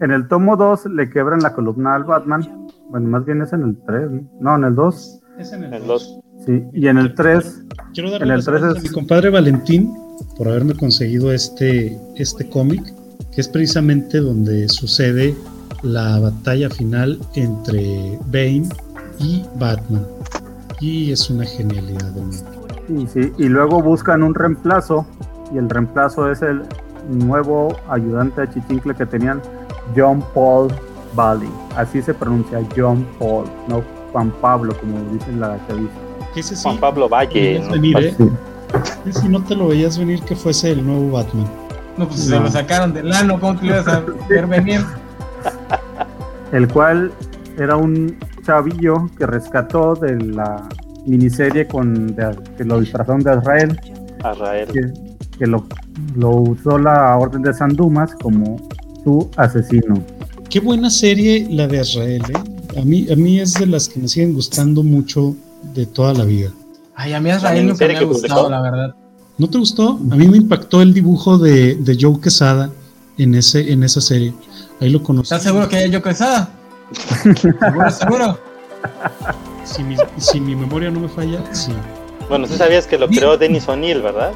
en el tomo 2 le quebran la columna al Batman. Bueno, más bien es en el 3, ¿no? en el 2. Es en el 2. Sí, y en el 3. Quiero darle en el 3 a mi compadre Valentín por haberme conseguido este, este cómic, que es precisamente donde sucede la batalla final entre Bane y Batman. Y es una genialidad. Sí, sí, y luego buscan un reemplazo, y el reemplazo es el nuevo ayudante de Chichincle que tenían, John Paul Valley. Así se pronuncia John Paul, no Juan Pablo, como dicen la dice Juan Pablo Valle. ¿eh? Si no te lo veías venir que fuese el nuevo Batman. No, pues se lo sacaron del lano, ¿cómo te ibas a ver venir? el cual era un chavillo que rescató de la miniserie con que lo disfrazaron de Israel. Que, lo, usó la Orden de San Dumas como su asesino. Qué buena serie la de Israel, ¿eh? A mí, a mí es de las que me siguen gustando mucho de toda la vida. Ay, a mí Israel nunca me ha gustado, la verdad. ¿No te gustó? A mí me impactó el dibujo de, de Joe Quesada en, ese, en esa serie. Ahí lo conocí. ¿Estás seguro que hay yo Quesada? ¿Seguro, seguro? Si mi, si mi memoria no me falla, sí. Bueno, tú sabías que lo creó Denis O'Neill, ¿verdad?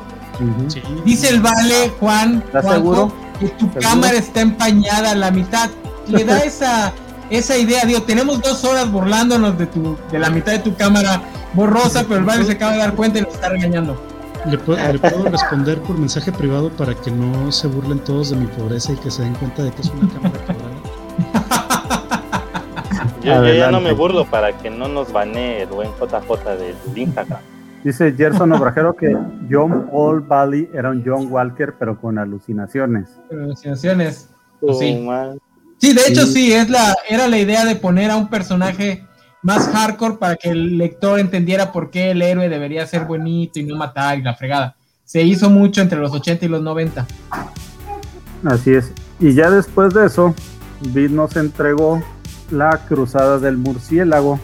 sí. Dice el vale, Juan, ¿Estás seguro? que tu cámara está empañada a la mitad. Le da esa, esa idea, digo, tenemos dos horas burlándonos de, tu, de la mitad de tu cámara borrosa, pero el vale se acaba de dar cuenta y nos está regañando. Le puedo, responder por mensaje privado para que no se burlen todos de mi pobreza y que se den cuenta de que es una cámara Yo, yo, ya no me burlo para que no nos banee el buen JJ de Instagram. Dice Gerson Obrajero que John Paul Valley era un John Walker, pero con alucinaciones. alucinaciones. Pues sí. sí. de hecho sí. es la, era la idea de poner a un personaje más hardcore para que el lector entendiera por qué el héroe debería ser bonito y no matar y la fregada. Se hizo mucho entre los 80 y los 90. Así es. Y ya después de eso, Vid nos entregó la Cruzada del Murciélago,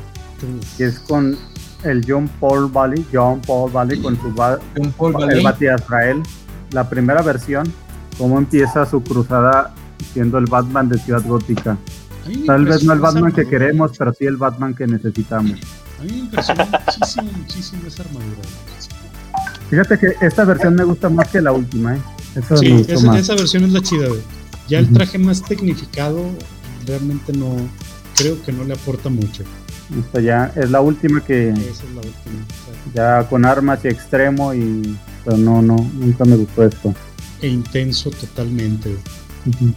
que es con el John Paul Valley, John Paul Valley con su Paul el Bati Israel, la primera versión, cómo empieza su cruzada siendo el Batman de Ciudad Gótica. Tal vez no el Batman que queremos, pero sí el Batman que necesitamos. A mí me impresionó muchísimo, muchísimo esa armadura. Fíjate que esta versión me gusta más que la última, ¿eh? sí, esa, versión es la chida, Ya el traje más tecnificado realmente no, creo que no le aporta mucho. Esta ya es la última que... Esa es la última. Ya con armas y extremo y... Pero no, no, nunca me gustó esto. E intenso totalmente. Sí.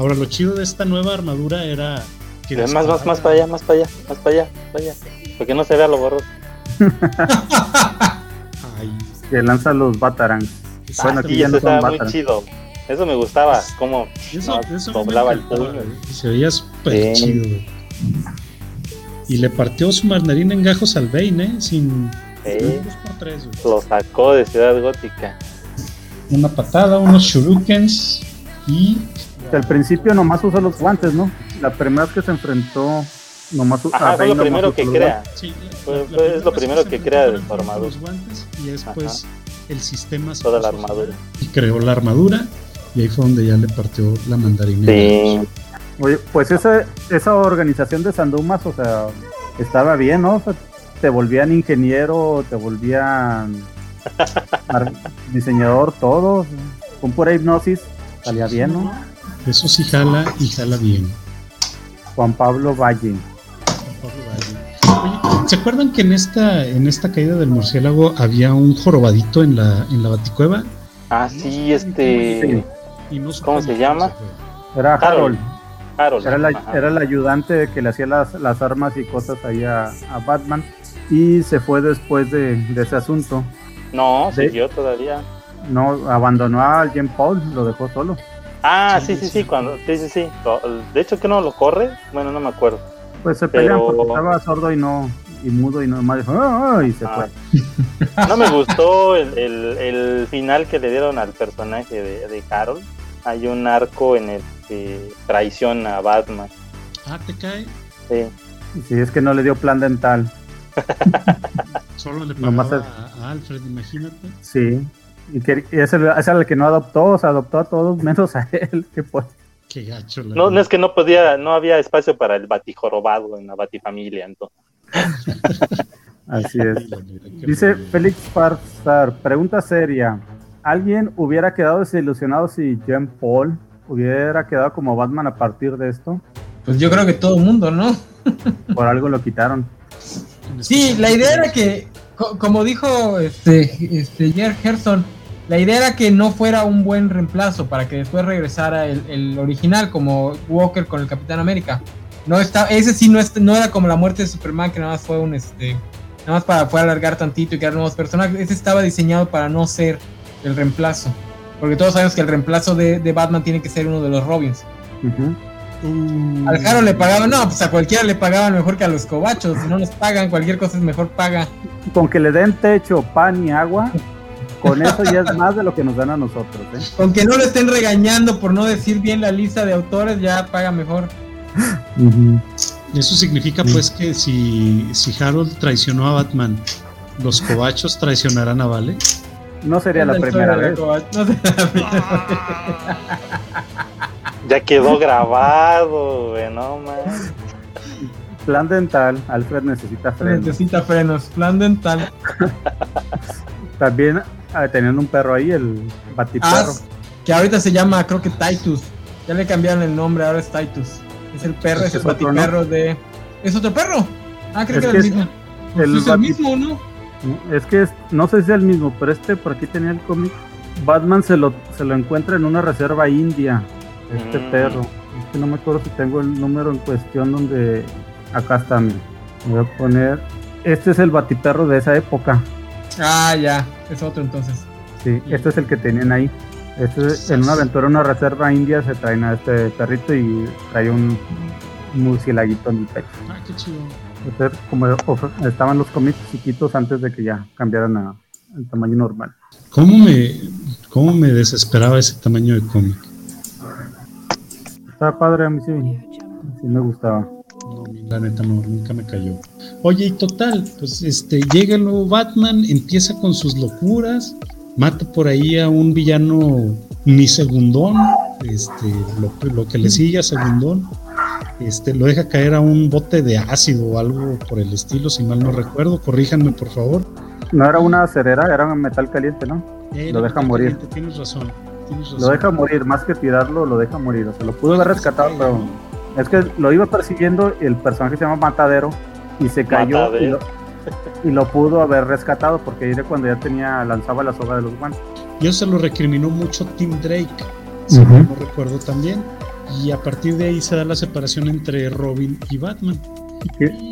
Ahora lo chido de esta nueva armadura era que más, más, más para allá, más para allá, más para allá, para allá. Porque no se vea lo borroso. Que lanza los Batarangs. Bueno, aquí ya no son muy chido. Eso me gustaba, como doblaba el puño. Se veía súper chido. Y le partió su mandarín en gajos al Bane, ¿eh? Sin. Lo sacó de Ciudad Gótica. Una patada, unos shurikens y. Al principio nomás usa los guantes, ¿no? La primera vez que se enfrentó nomás Ajá, fue lo primero que crea. Sí, es lo primero que crea de su armadura. Los guantes y después el sistema. Toda la armadura. Y creó la armadura y ahí fue donde ya le partió la mandarina. Sí. Oye, pues esa, esa organización de Sandumas, o sea, estaba bien, ¿no? O sea, te volvían ingeniero, te volvían diseñador, todo. Con pura hipnosis, salía bien, ¿no? Eso sí jala y jala bien. Juan Pablo Valle. ¿se acuerdan que en esta, en esta caída del murciélago había un jorobadito en la, en la baticueva? Ah, sí, este. ¿Cómo se llama? Era Harold. Harold. Era, el ayudante que le hacía las, las armas y cosas ahí a, Batman. Y se fue después de, ese asunto. No, siguió todavía. No, abandonó a Jim Paul, lo dejó solo. Ah, sí, sí, sí, cuando, sí, sí, sí. De hecho, que no lo corre, bueno, no me acuerdo. Pues se pelean porque estaba sordo y no, y mudo y nomás dijo, ¡Ah! y se fue. Ah. No me gustó el, el, final que le dieron al personaje de, de Carol. Hay un arco en el que traiciona a Batman. Ah, ¿te cae? Sí. Sí, es que no le dio plan dental. Solo le pagaba a Alfred, imagínate. Sí, y que es el, es el que no adoptó, o sea, adoptó a todos menos a él, que pues. Qué gacho. no, no es que no podía, no había espacio para el batijorobado en la batifamilia, entonces. Así es. Dice Félix Farsar, pregunta seria. ¿Alguien hubiera quedado desilusionado si Jean Paul hubiera quedado como Batman a partir de esto? Pues yo creo que todo el mundo, ¿no? Por algo lo quitaron. Sí, la idea era que, como dijo este, este Jer Gerson, la idea era que no fuera un buen reemplazo para que después regresara el, el original como Walker con el Capitán América. No está, ese sí no, no era como la muerte de Superman, que nada más fue un este. Nada más para poder alargar tantito y crear nuevos personajes. Ese estaba diseñado para no ser el reemplazo. Porque todos sabemos que el reemplazo de, Batman tiene que ser uno de los Robins. Al Jaro le pagaban, no, pues a cualquiera le pagaban mejor que a los cobachos. Si no nos pagan, cualquier cosa es mejor paga. Con que le den techo, pan y agua, con eso ya es más de lo que nos dan a nosotros. ¿eh? Con que no le estén regañando por no decir bien la lista de autores, ya paga mejor. Eso significa pues que si, si Harold traicionó a Batman, ¿los cobachos traicionarán a Vale? No sería la primera vez. ya quedó grabado, güey, no más. Plan dental, Alfred necesita frenos. Necesita frenos, plan dental. También ah, teniendo un perro ahí, el batiperro. Ah, que ahorita se llama, creo que Titus. Ya le cambiaron el nombre, ahora es Titus. Es el perro, es el batiperro de. ¿Es otro perro? Ah, creo que era el mismo. Pues es el mismo, ¿no? Es que no sé si es el mismo, pero este por aquí tenía el cómic. Batman se lo, se lo encuentra en una reserva india, este mm. perro. Es que no me acuerdo si tengo el número en cuestión donde. Acá está, mira. Voy a poner. Este es el batiperro de esa época. Ah, ya, es otro entonces. Sí, este es el que tenían ahí. Este, en una aventura, en una reserva india, se traen a este perrito y trae un murcielaguito en el pecho. Ah, qué chido. Este, como estaban los cómics chiquitos antes de que ya cambiaran a, al tamaño normal. ¿Cómo me, ¿Cómo me desesperaba ese tamaño de cómic? Estaba padre, a mí sí, sí me gustaba. No, la neta no, nunca me cayó. Oye, y total, pues este, llega el nuevo Batman, empieza con sus locuras, mata por ahí a un villano ni segundón, este, lo, lo que le sigue a segundón, este, lo deja caer a un bote de ácido o algo por el estilo, si mal no recuerdo, corríjanme por favor. No era una cerera, era un metal caliente, ¿no? lo deja morir. tienes razón, Lo deja morir, más que tirarlo, lo deja morir. O sea, lo pudo haber rescatado, pero es que lo iba persiguiendo el personaje se llama Matadero y se cayó y lo, pudo haber rescatado porque era cuando ya tenía lanzaba la soga de los guantes. Yo se lo recriminó mucho Tim Drake, si no recuerdo también, y a partir de ahí se da la separación entre Robin y Batman.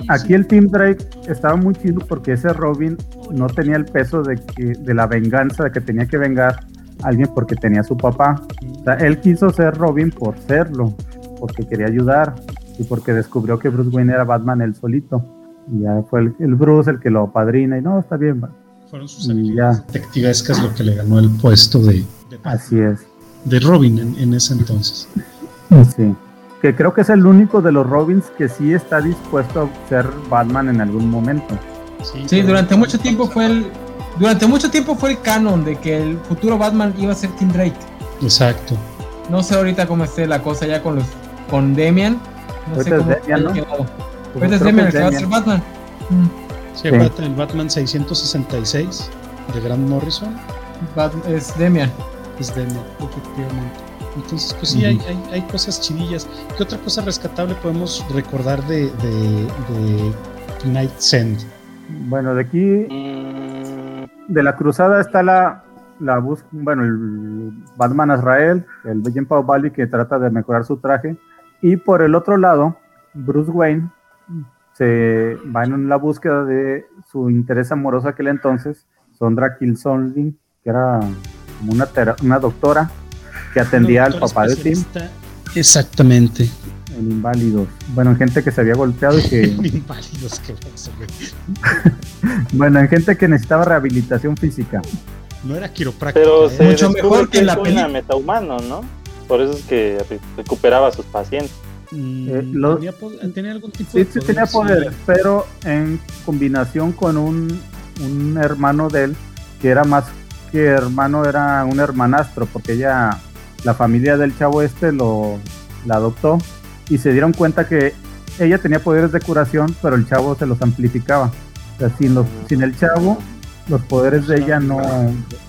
Aquí el Team Drake estaba muy chido porque ese Robin no tenía el peso de, que, de la venganza, de que tenía que vengar a alguien porque tenía a su papá. O sea, él quiso ser Robin por serlo, porque quería ayudar y porque descubrió que Bruce Wayne era Batman él solito. Y ya fue el, Bruce el que lo padrina y no, está bien. Fueron sus detectivescas lo que le ganó el puesto de, Así es. De Robin en, en ese entonces. Sí que creo que es el único de los Robins que sí está dispuesto a ser Batman en algún momento. Sí, durante mucho tiempo fue el durante mucho tiempo fue el canon de que el futuro Batman iba a ser Tim Drake. Exacto. No sé ahorita cómo esté la cosa ya con los con Demian. No sé cómo Demian, ¿no? Pues es Demian el que va a ser Batman. Sí, sí. el Batman 666 de Grant Morrison. es Demian. Es Demian, efectivamente. Entonces, pues sí, hay, hay, cosas chidillas. ¿Qué otra cosa rescatable podemos recordar de, de, Night's End? Bueno, de aquí, mm. de la cruzada está la, la bus bueno, el Batman Azrael, el Jim Pau Bali que trata de mejorar su traje. Y por el otro lado, Bruce Wayne se va en la búsqueda de su interés amoroso aquel entonces, Sondra Kilsonling, que era una, una doctora que atendía al papá de Tim. Exactamente. En inválidos. Bueno, en gente que se había golpeado y que. inválidos, que Bueno, en gente que necesitaba rehabilitación física. No era quiropráctico. Pero ¿eh? mucho mejor que, la película. metahumano, ¿no? Por eso es que recuperaba a sus pacientes. Mm, eh, ¿Tenía, algún tipo sí, Sí, tenía poder, pero en combinación con un, un hermano de él, que era más que hermano, era un hermanastro, porque ella la familia del chavo este lo la adoptó y se dieron cuenta que ella tenía poderes de curación, pero el chavo se los amplificaba. O sea, sin, los, sin el chavo, los poderes de ella no,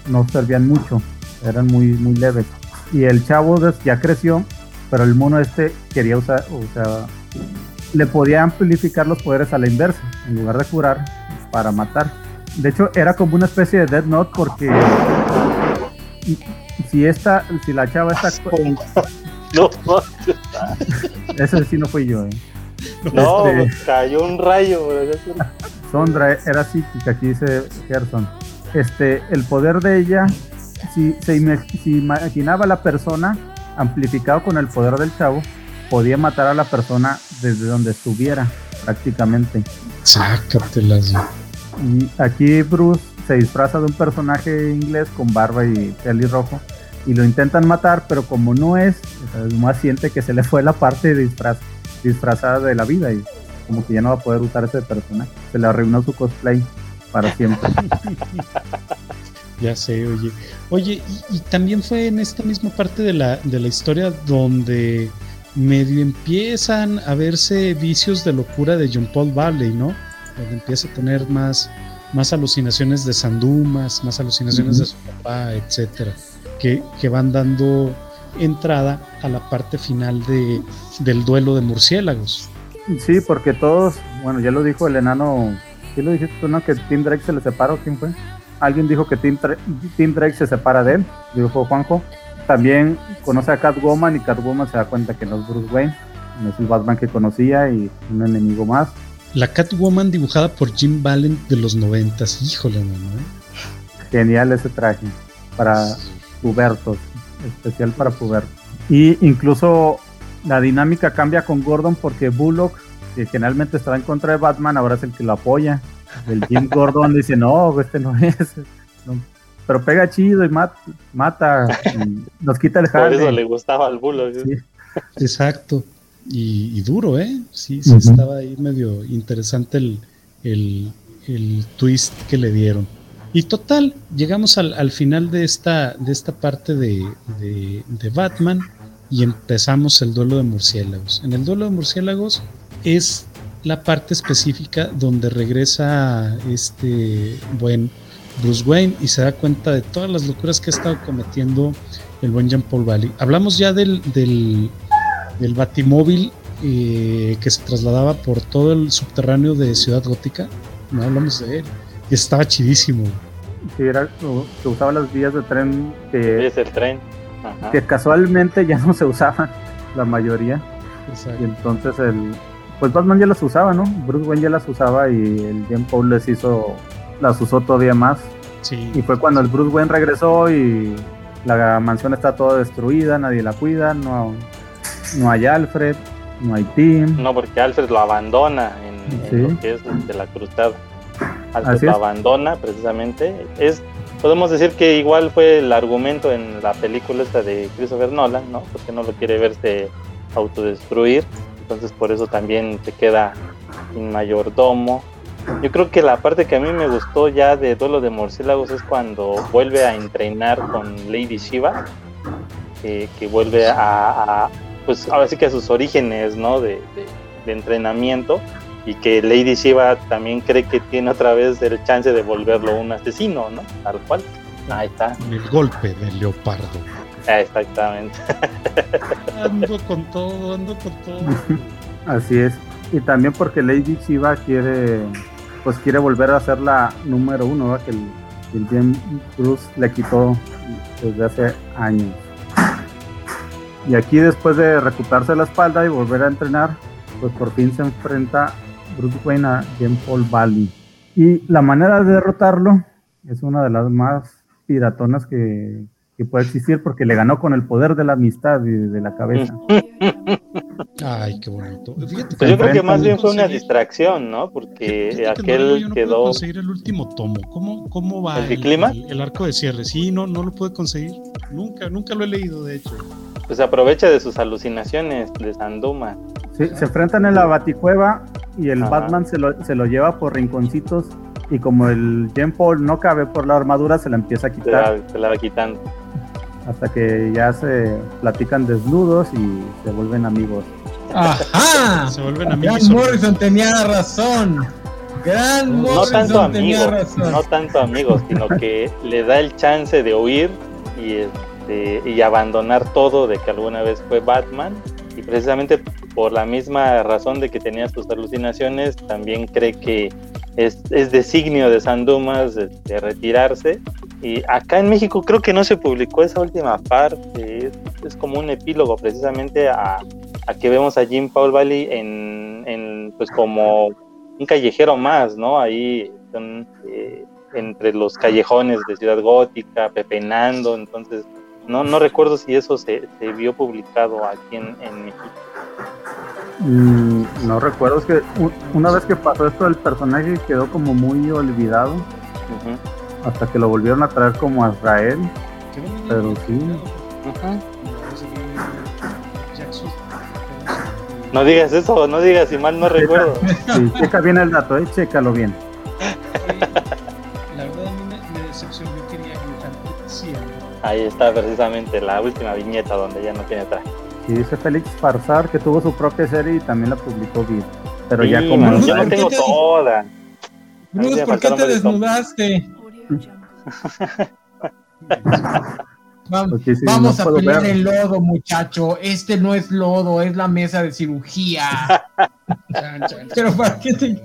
no servían mucho, eran muy, muy leves. Y el chavo ya creció, pero el mono este quería usar, o sea, le podía amplificar los poderes a la inversa, en lugar de curar, para matar. De hecho, era como una especie de Dead Note porque si esta, si la chava está. no, ese sí no fui yo, eh. No, este, cayó un rayo. Sondra era psíquica, aquí dice Gerson. Este, el poder de ella, si se imaginaba la persona amplificado con el poder del chavo, podía matar a la persona desde donde estuviera, prácticamente. Sácatelas. Y aquí Bruce se disfraza de un personaje inglés con barba y rojo y lo intentan matar, pero como no es, más siente que se le fue la parte de disfraz, disfrazada de la vida y como que ya no va a poder usar ese personaje. Se le arruinó su cosplay para siempre. ya sé, oye. Oye, y, también fue en esta misma parte de la, de la historia donde medio empiezan a verse vicios de locura de John Paul Valley, ¿no? Donde empieza a tener más más alucinaciones de Sandumas, más alucinaciones de su papá, etcétera, que, van dando entrada a la parte final de, del duelo de murciélagos. Sí, porque todos, bueno, ya lo dijo el enano, ¿quién lo dijiste tú, no? Que Tim Drake se le separó, ¿quién fue? Alguien dijo que Tim, Tim Drake se separa de él, dijo Juanjo. También conoce a Catwoman y Catwoman se da cuenta que no es Bruce Wayne, no es el Batman que conocía y un enemigo más. La Catwoman dibujada por Jim Valent de los noventas. Híjole. ¿eh? Genial ese traje para pubertos, especial para pubertos. Y incluso la dinámica cambia con Gordon porque Bullock, que generalmente estaba en contra de Batman, ahora es el que lo apoya. El Jim Gordon dice, no, este no es. pero pega chido y mata, nos quita el jale. Por eso le gustaba al Bullock. Exacto. Y, duro, ¿eh? Sí, sí, estaba ahí medio interesante el, el, el, twist que le dieron. Y total, llegamos al, al final de esta, de esta parte de, de, de, Batman y empezamos el duelo de murciélagos. En el duelo de murciélagos es la parte específica donde regresa este buen Bruce Wayne y se da cuenta de todas las locuras que ha estado cometiendo el buen Jean Paul Valley. Hablamos ya del, del, del batimóvil eh, que se trasladaba por todo el subterráneo de Ciudad Gótica. No hablamos de él. Y estaba chidísimo. Sí, era que usaba las vías de tren que, es el tren. que casualmente ya no se usaban la mayoría. Y entonces el, pues Batman ya las usaba, ¿no? Bruce Wayne ya las usaba y el Paul les hizo, las usó todavía más. Sí. Y fue cuando el Bruce Wayne regresó y la mansión está toda destruida, nadie la cuida, no, no hay Alfred, no hay Tim. No, porque Alfred lo abandona en, lo que es de la cruzada. Alfred lo abandona precisamente. Es, podemos decir que igual fue el argumento en la película esta de Christopher Nolan, ¿no? Porque no lo quiere verse autodestruir entonces por eso también se queda sin mayordomo. Yo creo que la parte que a mí me gustó ya de Duelo de Murciélagos es cuando vuelve a entrenar con Lady Shiva, que vuelve a, pues ahora sí que a sus orígenes, ¿no? De, entrenamiento y que Lady Shiva también cree que tiene otra vez el chance de volverlo un asesino, ¿no? Tal cual. Ahí está. El golpe del leopardo. Exactamente. ando con todo, ando con todo. Así es. Y también porque Lady Shiva quiere, pues quiere volver a ser la número uno, que el, el Bruce le quitó desde hace años. Y aquí después de recuperarse la espalda y volver a entrenar, pues por fin se enfrenta Bruce Wayne a Jean Paul Valley. Y la manera de derrotarlo es una de las más piratonas que, que puede existir porque le ganó con el poder de la amistad y de la cabeza. Ay, qué bonito. Pues yo creo que más bien fue una distracción, ¿no? Porque aquel no, quedó. conseguir el último tomo. ¿Cómo, cómo va el, clima? El, arco de cierre. Sí, no, no lo pude conseguir. Nunca, nunca lo he leído, de hecho. Pues aprovecha de sus alucinaciones de Sanduma. Sí, se enfrentan en la baticueva y el Batman se lo, se lo lleva por rinconcitos y como el Jean Paul no cabe por la armadura, se la empieza a quitar. Se la, va quitando. Hasta que ya se platican desnudos y se vuelven amigos. ¡Ajá! se vuelven amigos. Gran Morrison tenía razón. Gran no Morrison tanto tenía razón. No tanto amigos, sino que le da el chance de huir y, este, y abandonar todo de que alguna vez fue Batman. Y precisamente por la misma razón de que tenía sus alucinaciones, también cree que es, designio de San Dumas de, retirarse. Y acá en México creo que no se publicó esa última parte, es, como un epílogo precisamente a, que vemos a Jim Paul Valley en, pues como un callejero más, ¿no? Ahí eh, entre los callejones de Ciudad Gótica, pepenando, entonces no, no recuerdo si eso se, vio publicado aquí en, en México. Mm, no recuerdo, es que una vez que pasó esto el personaje quedó como muy olvidado hasta que lo volvieron a traer como a Israel. Pero sí. No digas eso, no digas si mal no recuerdo. Sí, checa bien el dato, eh, chécalo bien. La verdad a mí me, decepcionó, yo quería Ahí está precisamente la última viñeta donde ya no tiene traje. Y dice Félix Farsar que tuvo su propia serie y también la publicó bien. Pero ya como. yo no tengo toda. Bruce, ¿por qué te desnudaste? Vamos, a pelear el lodo, muchacho. Este no es lodo, es la mesa de cirugía. Pero para qué te.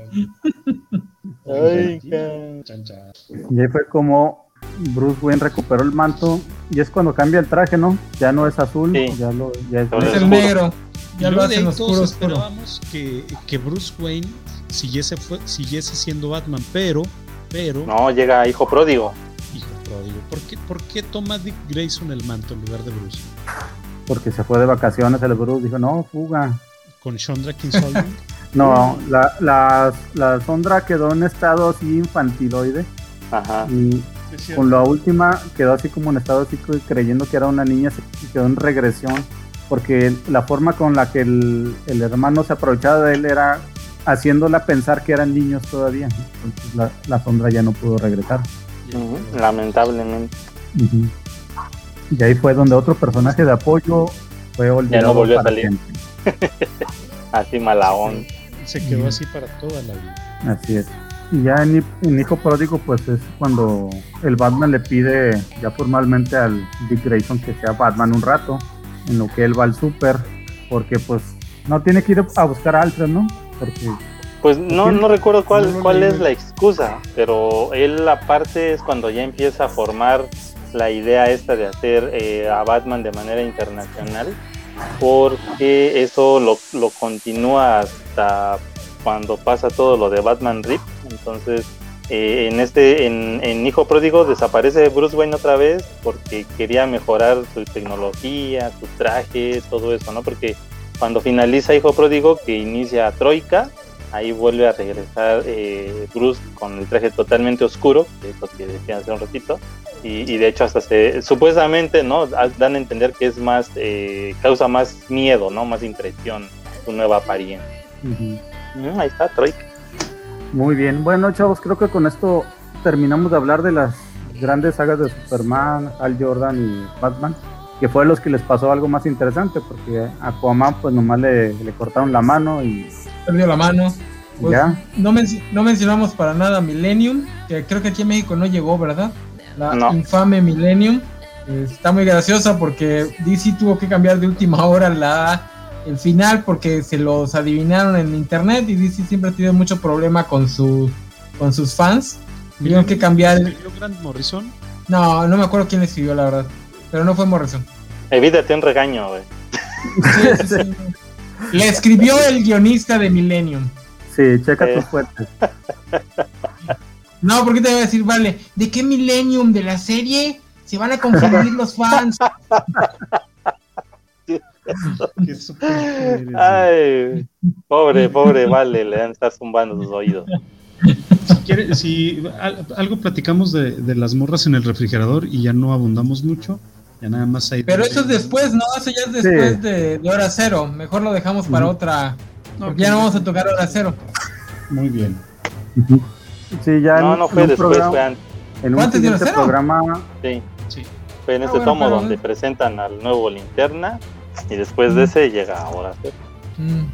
Ay, y ahí fue como Bruce Wayne recuperó el manto y es cuando cambia el traje, ¿no? Ya no es azul, ya, lo, ya es, el negro. Ya lo hacen todos esperábamos que, que, Bruce Wayne siguiese, fue, siguiese siendo Batman, pero, pero... No, llega Hijo Pródigo. Hijo Pródigo. ¿Por qué, ¿Por qué toma Dick Grayson el manto en lugar de Bruce? Porque se fue de vacaciones el Bruce, dijo, no, fuga. ¿Con Chandra Kinsolving? no, la, la, la Sondra quedó en estado así infantiloide. Ajá. Y con la última quedó así como en estado así creyendo que era una niña, se quedó en regresión. porque la forma con la que el, hermano se aprovechaba de él era haciéndola pensar que eran niños todavía. Entonces la, sombra ya no pudo regresar. Lamentablemente. Y ahí fue donde otro personaje de apoyo fue olvidado. Ya no volvió a salir. así malaón. Se quedó así para toda la vida. Así es. Y ya en, Hijo Pródigo, pues es cuando el Batman le pide ya formalmente al Dick Grayson que sea Batman un rato, en lo que él va al super, porque pues no tiene que ir a buscar a Alfred, ¿no? Porque pues no, no recuerdo cuál, cuál es la excusa, pero él aparte es cuando ya empieza a formar la idea esta de hacer eh, a Batman de manera internacional, porque eso lo, lo continúa hasta cuando pasa todo lo de Batman Rip. Entonces, eh, en este, en, Hijo Pródigo desaparece Bruce Wayne otra vez porque quería mejorar su tecnología, su traje, todo eso, ¿no? Porque cuando finaliza Hijo Pródigo, que inicia Troika, ahí vuelve a regresar eh, Bruce con el traje totalmente oscuro, que es lo que decía hace un ratito, y, de hecho hasta se, supuestamente, ¿no? Dan a entender que es más, eh, causa más miedo, ¿no? Más impresión su nueva apariencia. Mm, ahí está, Troika. Muy bien, bueno chavos, creo que con esto terminamos de hablar de las grandes sagas de Superman, Al Jordan y Batman, que fue los que les pasó algo más interesante, porque a Aquaman pues nomás le, le cortaron la mano y... Perdió la mano. Pues, ¿Ya? No, no mencionamos para nada Millennium, que creo que aquí en México no llegó, ¿verdad? La infame Millennium. está muy graciosa porque DC tuvo que cambiar de última hora la el final porque se los adivinaron en internet y DC siempre ha tenido mucho problema con su con sus fans. Tuvieron que cambiar. ¿Escribió Grant Morrison? No, no me acuerdo quién escribió la verdad, pero no fue Morrison. Evítate un regaño, güey. Le escribió el guionista de Millennium. Sí, checa tus fuentes. No, porque te voy a decir, vale, ¿de qué Millennium de la serie? Se van a confundir los fans. Ay, pobre, pobre, vale, le estar zumbando sus oídos. Si, quiere, si algo platicamos de, las morras en el refrigerador y ya no abundamos mucho, ya nada más hay. Pero eso es después, ¿no? Eso ya es después de, hora cero. Mejor lo dejamos para otra. ya no vamos a tocar hora cero. Muy bien. Sí, ya no, no fue después, fue antes. En un siguiente programa. Sí, sí. Fue en ah, este tomo donde presentan al nuevo linterna y después de ese llega ahora. Mm.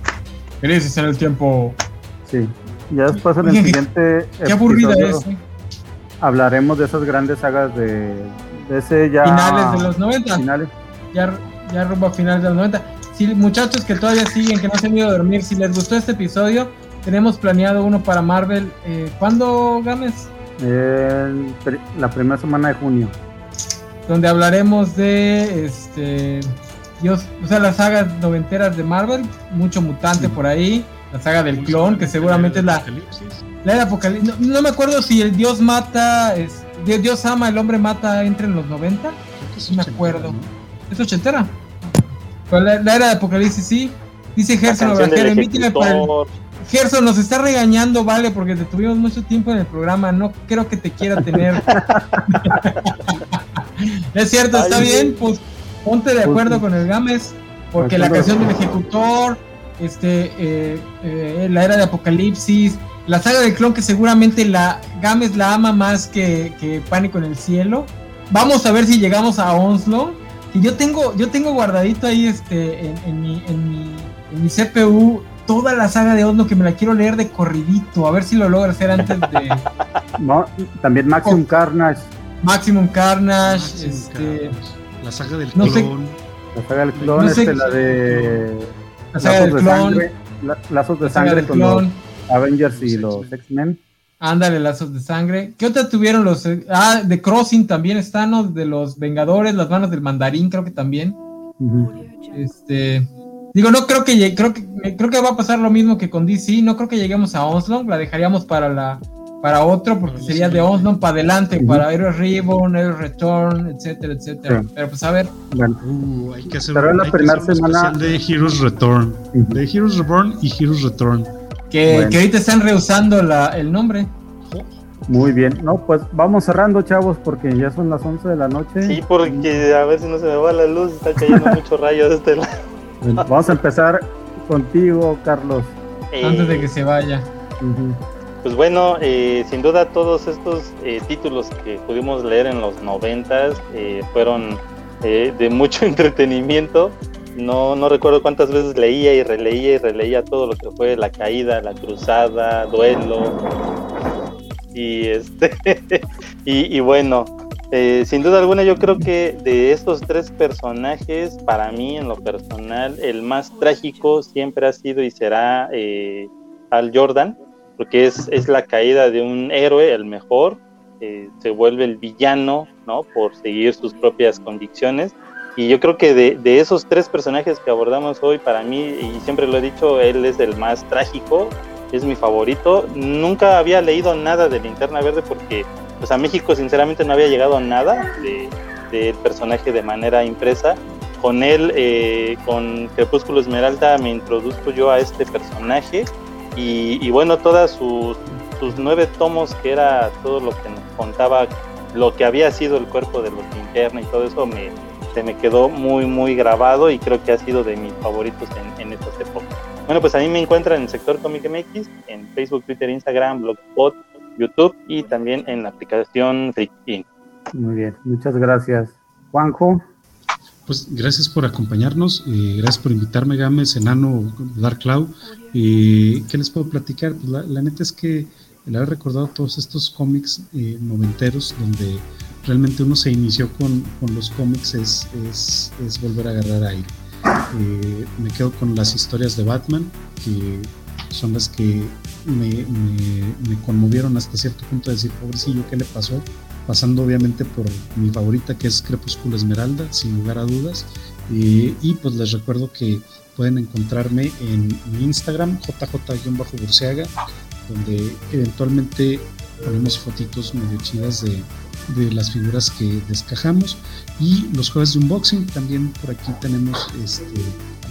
Querías en el tiempo. Sí. Ya después en el siguiente. Qué aburrida es. Hablaremos de esas grandes sagas de, de ese ya. Finales de los 90. Finales. Ya, ya rumbo a finales de los 90. Si muchachos que todavía siguen, que no se han ido a dormir, si les gustó este episodio, tenemos planeado uno para Marvel. Eh, ¿Cuándo, Gámez? la primera semana de junio. Donde hablaremos de este Dios, o sea, las sagas noventeras de Marvel, mucho mutante por ahí, la saga del clon, que seguramente es la, la era apocalipsis. No, me acuerdo si el Dios mata, Dios ama, el hombre mata entre en los 90. No me acuerdo. ¿Es ochentera? la, era de apocalipsis, sí. Dice Gerson Gerson nos está regañando, vale, porque te tuvimos mucho tiempo en el programa. No creo que te quiera tener. es cierto, está bien, pues ponte de acuerdo con el Games, porque la canción del ejecutor, este, eh, eh, la era de Apocalipsis, la saga del clon que seguramente la Games la ama más que, Pánico en el cielo. Vamos a ver si llegamos a Onslow. Que yo tengo, yo tengo guardadito ahí este, en, mi, CPU toda la saga de Oslo que me la quiero leer de corridito, a ver si lo logro hacer antes de. también Maximum oh. Carnage. Maximum Carnage, este. La saga del clon. La saga del clon, este, la de. La saga del clon. lazos de sangre con los Avengers y los X-Men. Ándale, lazos de sangre. ¿Qué otra tuvieron los. Ah, de Crossing también están, ¿no? De los Vengadores, las manos del Mandarín, creo que también. Este. Digo, no creo que creo que creo que va a pasar lo mismo que con DC. No creo que lleguemos a Oslo. La dejaríamos para la para otro, porque sería de Oslo para adelante, para Heroes Reborn, Heroes Return, etcétera, etcétera. Pero pues a ver. Uh, hay que hacer, Pero la primera semana de Heroes Return, de Heroes Reborn y Heroes Return. Que, que ahorita están rehusando la, el nombre. Muy bien, no, pues vamos cerrando, chavos, porque ya son las 11 de la noche. Sí, porque a ver si no se me va la luz, está cayendo mucho rayo de este lado. Vamos a empezar contigo, Carlos. Eh, Antes de que se vaya. Pues bueno, eh, sin duda todos estos eh, títulos que pudimos leer en los noventas fueron de mucho entretenimiento. No, no recuerdo cuántas veces leía y releía y releía todo lo que fue la caída, la cruzada, duelo. Y este y, bueno, eh, sin duda alguna yo creo que de estos tres personajes, para mí en lo personal, el más trágico siempre ha sido y será eh, Al Jordan, porque es, es, la caída de un héroe, el mejor, eh, se vuelve el villano, ¿no? Por seguir sus propias convicciones. Y yo creo que de, de, esos tres personajes que abordamos hoy, para mí, y siempre lo he dicho, él es el más trágico, es mi favorito. Nunca había leído nada de Linterna Verde porque pues a México sinceramente no había llegado nada del personaje de manera impresa. Con él, eh, con Crepúsculo Esmeralda, me introduzco yo a este personaje y, bueno, todas sus, sus, nueve tomos, que era todo lo que nos contaba, lo que había sido el cuerpo de los linterna y todo eso, me, se me quedó muy, muy grabado y creo que ha sido de mis favoritos en, en estas épocas. Bueno, pues a mí me encuentran en el sector Comic MX, en Facebook, Twitter, Instagram, Blogspot, YouTube y también en la aplicación Freaking. Muy bien, muchas gracias. Juanjo. Pues gracias por acompañarnos, eh, gracias por invitarme, Gámez, Enano, Dark Cloud. ¿Qué les puedo platicar? Pues la, neta es que el haber recordado todos estos cómics eh, noventeros donde realmente uno se inició con, los cómics es, es, es volver a agarrar aire. Eh, me quedo con las historias de Batman, que son las que me, conmovieron hasta cierto punto de decir, pobrecillo, ¿qué le pasó? Pasando obviamente por mi favorita que es Crepúsculo Esmeralda, sin lugar a dudas. Eh, y pues les recuerdo que pueden encontrarme en mi Instagram, jj-burseaga, donde eventualmente ponemos fotitos medio chidas de, de las figuras que descajamos. Y los jueves de unboxing también por aquí tenemos este,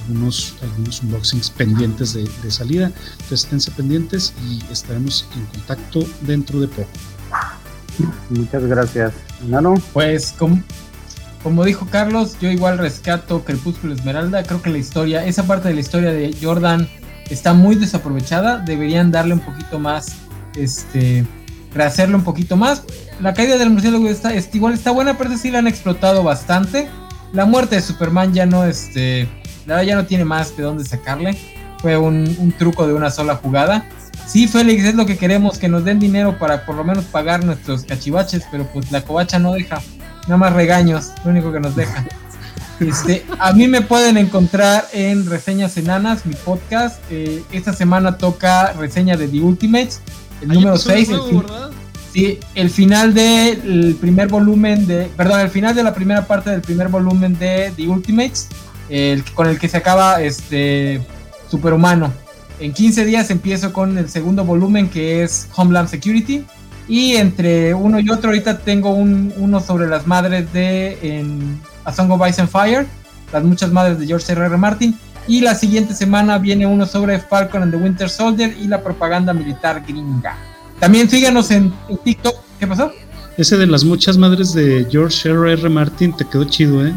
algunos, algunos unboxings pendientes de, salida. Entonces esténse pendientes y estaremos en contacto dentro de poco. Muchas gracias. Nano. Pues como, como dijo Carlos yo igual rescato Crepúsculo Esmeralda. Creo que la historia esa parte de la historia de Jordan está muy desaprovechada deberían darle un poquito más este rehacerlo un poquito más la caída del murciélago está, igual está buena, pero sí la han explotado bastante. La muerte de Superman ya no, este, la ya no tiene más de dónde sacarle. Fue un, truco de una sola jugada. Sí, Félix, es lo que queremos, que nos den dinero para por lo menos pagar nuestros cachivaches, pero pues la covacha no deja. Nada más regaños, lo único que nos deja. Este, a mí me pueden encontrar en Reseñas Enanas, mi podcast. Eh, esta semana toca reseña de The Ultimates, el número 6. Sí, el final del primer volumen de. Perdón, el final de la primera parte del primer volumen de The Ultimates, el, con el que se acaba este Superhumano. En 15 días empiezo con el segundo volumen que es Homeland Security. Y entre uno y otro, ahorita tengo un, uno sobre las madres de en A Song of Ice and Fire, las muchas madres de George R. R. Martin. Y la siguiente semana viene uno sobre Falcon and the Winter Soldier y la propaganda militar gringa. También síganos en, TikTok. ¿Qué pasó? Ese de las muchas madres de George R. R. Martin te quedó chido, ¿eh?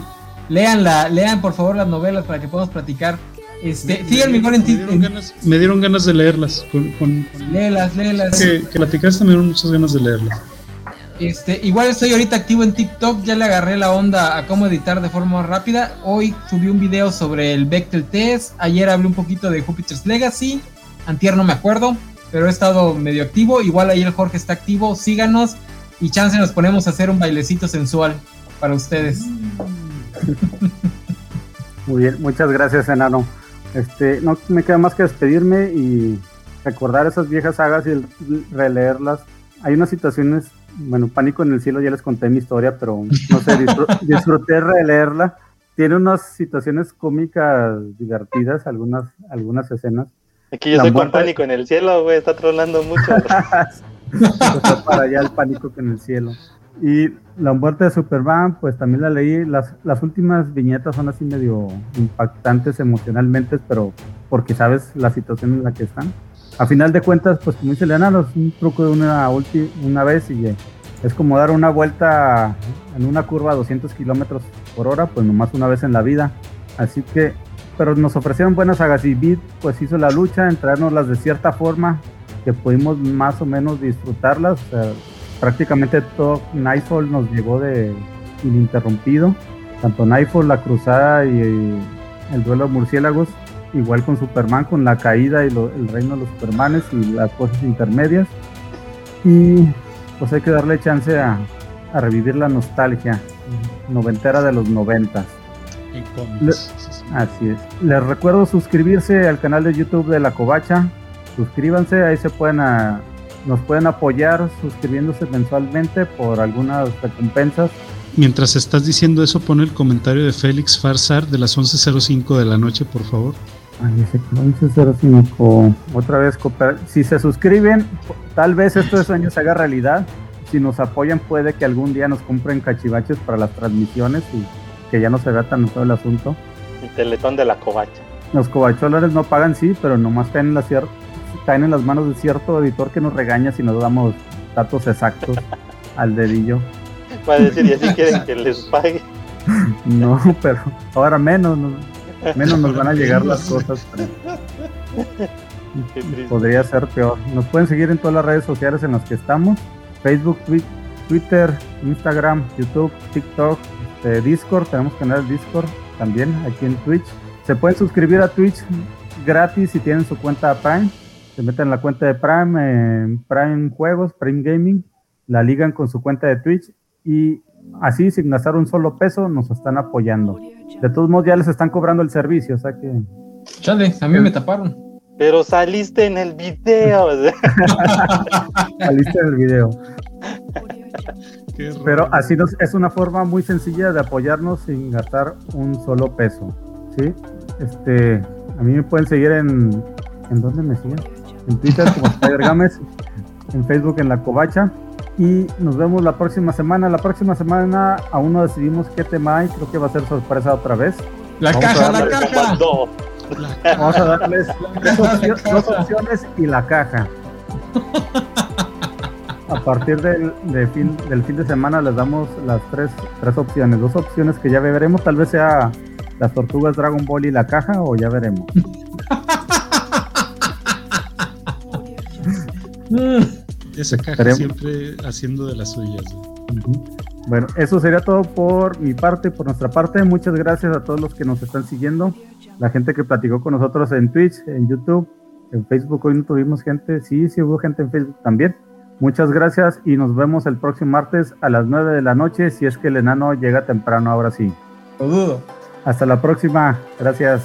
Leanla, lean por favor las novelas para que podamos platicar. Este, síganme igual en TikTok. Me, dieron ganas de leerlas. Con, léelas, léelas. Que, que platicaste me dieron muchas ganas de leerlas. Este, igual estoy ahorita activo en TikTok, ya le agarré la onda a cómo editar de forma rápida. Hoy subí un video sobre el Bechtel Test, ayer hablé un poquito de Jupiter's Legacy, antier no me acuerdo, pero he estado medio activo. Igual ahí el Jorge está activo, síganos y chance nos ponemos a hacer un bailecito sensual para ustedes. Muy bien, muchas gracias, enano. Este, no me queda más que despedirme y recordar esas viejas sagas y releerlas. Hay unas situaciones, bueno, Pánico en el Cielo, ya les conté mi historia, pero no sé, disfruté releerla. Tiene unas situaciones cómicas divertidas, algunas, algunas escenas Aquí yo estoy con pánico en el cielo, güey, está trolando mucho. está para allá el pánico que en el cielo. Y la muerte de Superman, pues también la leí. Las, las últimas viñetas son así medio impactantes emocionalmente, pero porque sabes la situación en la que están. A final de cuentas, pues como dice el enano, es un truco de una, una vez y eh, es como dar una vuelta en una curva a 200 kilómetros por hora, pues nomás una vez en la vida. Así que, pero nos ofrecieron buenas sagas y Beat pues hizo la lucha en traernoslas de cierta forma que pudimos más o menos disfrutarlas. prácticamente todo Nightfall nos llegó de ininterrumpido. Tanto Nightfall, la cruzada y el duelo murciélagos, igual con Superman, con la caída y el reino de los Supermanes y las cosas intermedias. Y pues hay que darle chance a, revivir la nostalgia noventera de los noventas. así es. Les recuerdo suscribirse al canal de YouTube de La Covacha. Suscríbanse, ahí se pueden nos pueden apoyar suscribiéndose mensualmente por algunas recompensas Mientras estás diciendo eso, pon el comentario de Félix Farsar de las 11.05 de la noche, por favor. Ay, dice 11.05. Otra vez, si se suscriben, tal vez este sueño se haga realidad. Si nos apoyan, puede que algún día nos compren cachivaches para las transmisiones y que ya no se vea tan todo el asunto. El teletón de la covacha. Los covacholares no pagan, sí, pero nomás caen en, la caen en las manos de cierto editor que nos regaña si nos damos datos exactos al dedillo. Va a decir, y así quieren que les pague. No, pero ahora menos, menos nos van a llegar las cosas. Podría ser peor. Nos pueden seguir en todas las redes sociales en las que estamos: Facebook, Twitter, Instagram, YouTube, TikTok, este, Discord. Tenemos canal Discord también aquí en Twitch. Se pueden suscribir a Twitch gratis si tienen su cuenta Prime. Se meten en la cuenta de Prime, Prime Juegos, Prime Gaming, la ligan con su cuenta de Twitch y así sin gastar un solo peso nos están apoyando. De todos modos ya les están cobrando el servicio, o sea que... Chale, a mí me taparon. Pero saliste en el video. saliste en el video. Pero así nos, es una forma muy sencilla de apoyarnos sin gastar un solo peso. ¿sí? Este, a mí me pueden seguir en... ¿En dónde me siguen? En Twitter como Spider Games, en Facebook en La Covacha y nos vemos la próxima semana. La próxima semana aún no decidimos qué tema hay, creo que va a ser sorpresa otra vez. La caja, la caja. Vamos a darles dos, opciones y la caja. A partir del, fin, del fin de semana les damos las tres, tres opciones. Dos opciones que ya veremos, tal vez sea las tortugas Dragon Ball y la caja, o ya veremos. Esa caja siempre haciendo de las suyas. Bueno, eso sería todo por mi parte, por nuestra parte. Muchas gracias a todos los que nos están siguiendo. La gente que platicó con nosotros en Twitch, en YouTube, en Facebook. Hoy no tuvimos gente. Sí, sí hubo gente en Facebook también. Muchas gracias y nos vemos el próximo martes a las 9 de la noche. Si es que el enano llega temprano, ahora sí. dudo. Hasta la próxima. Gracias.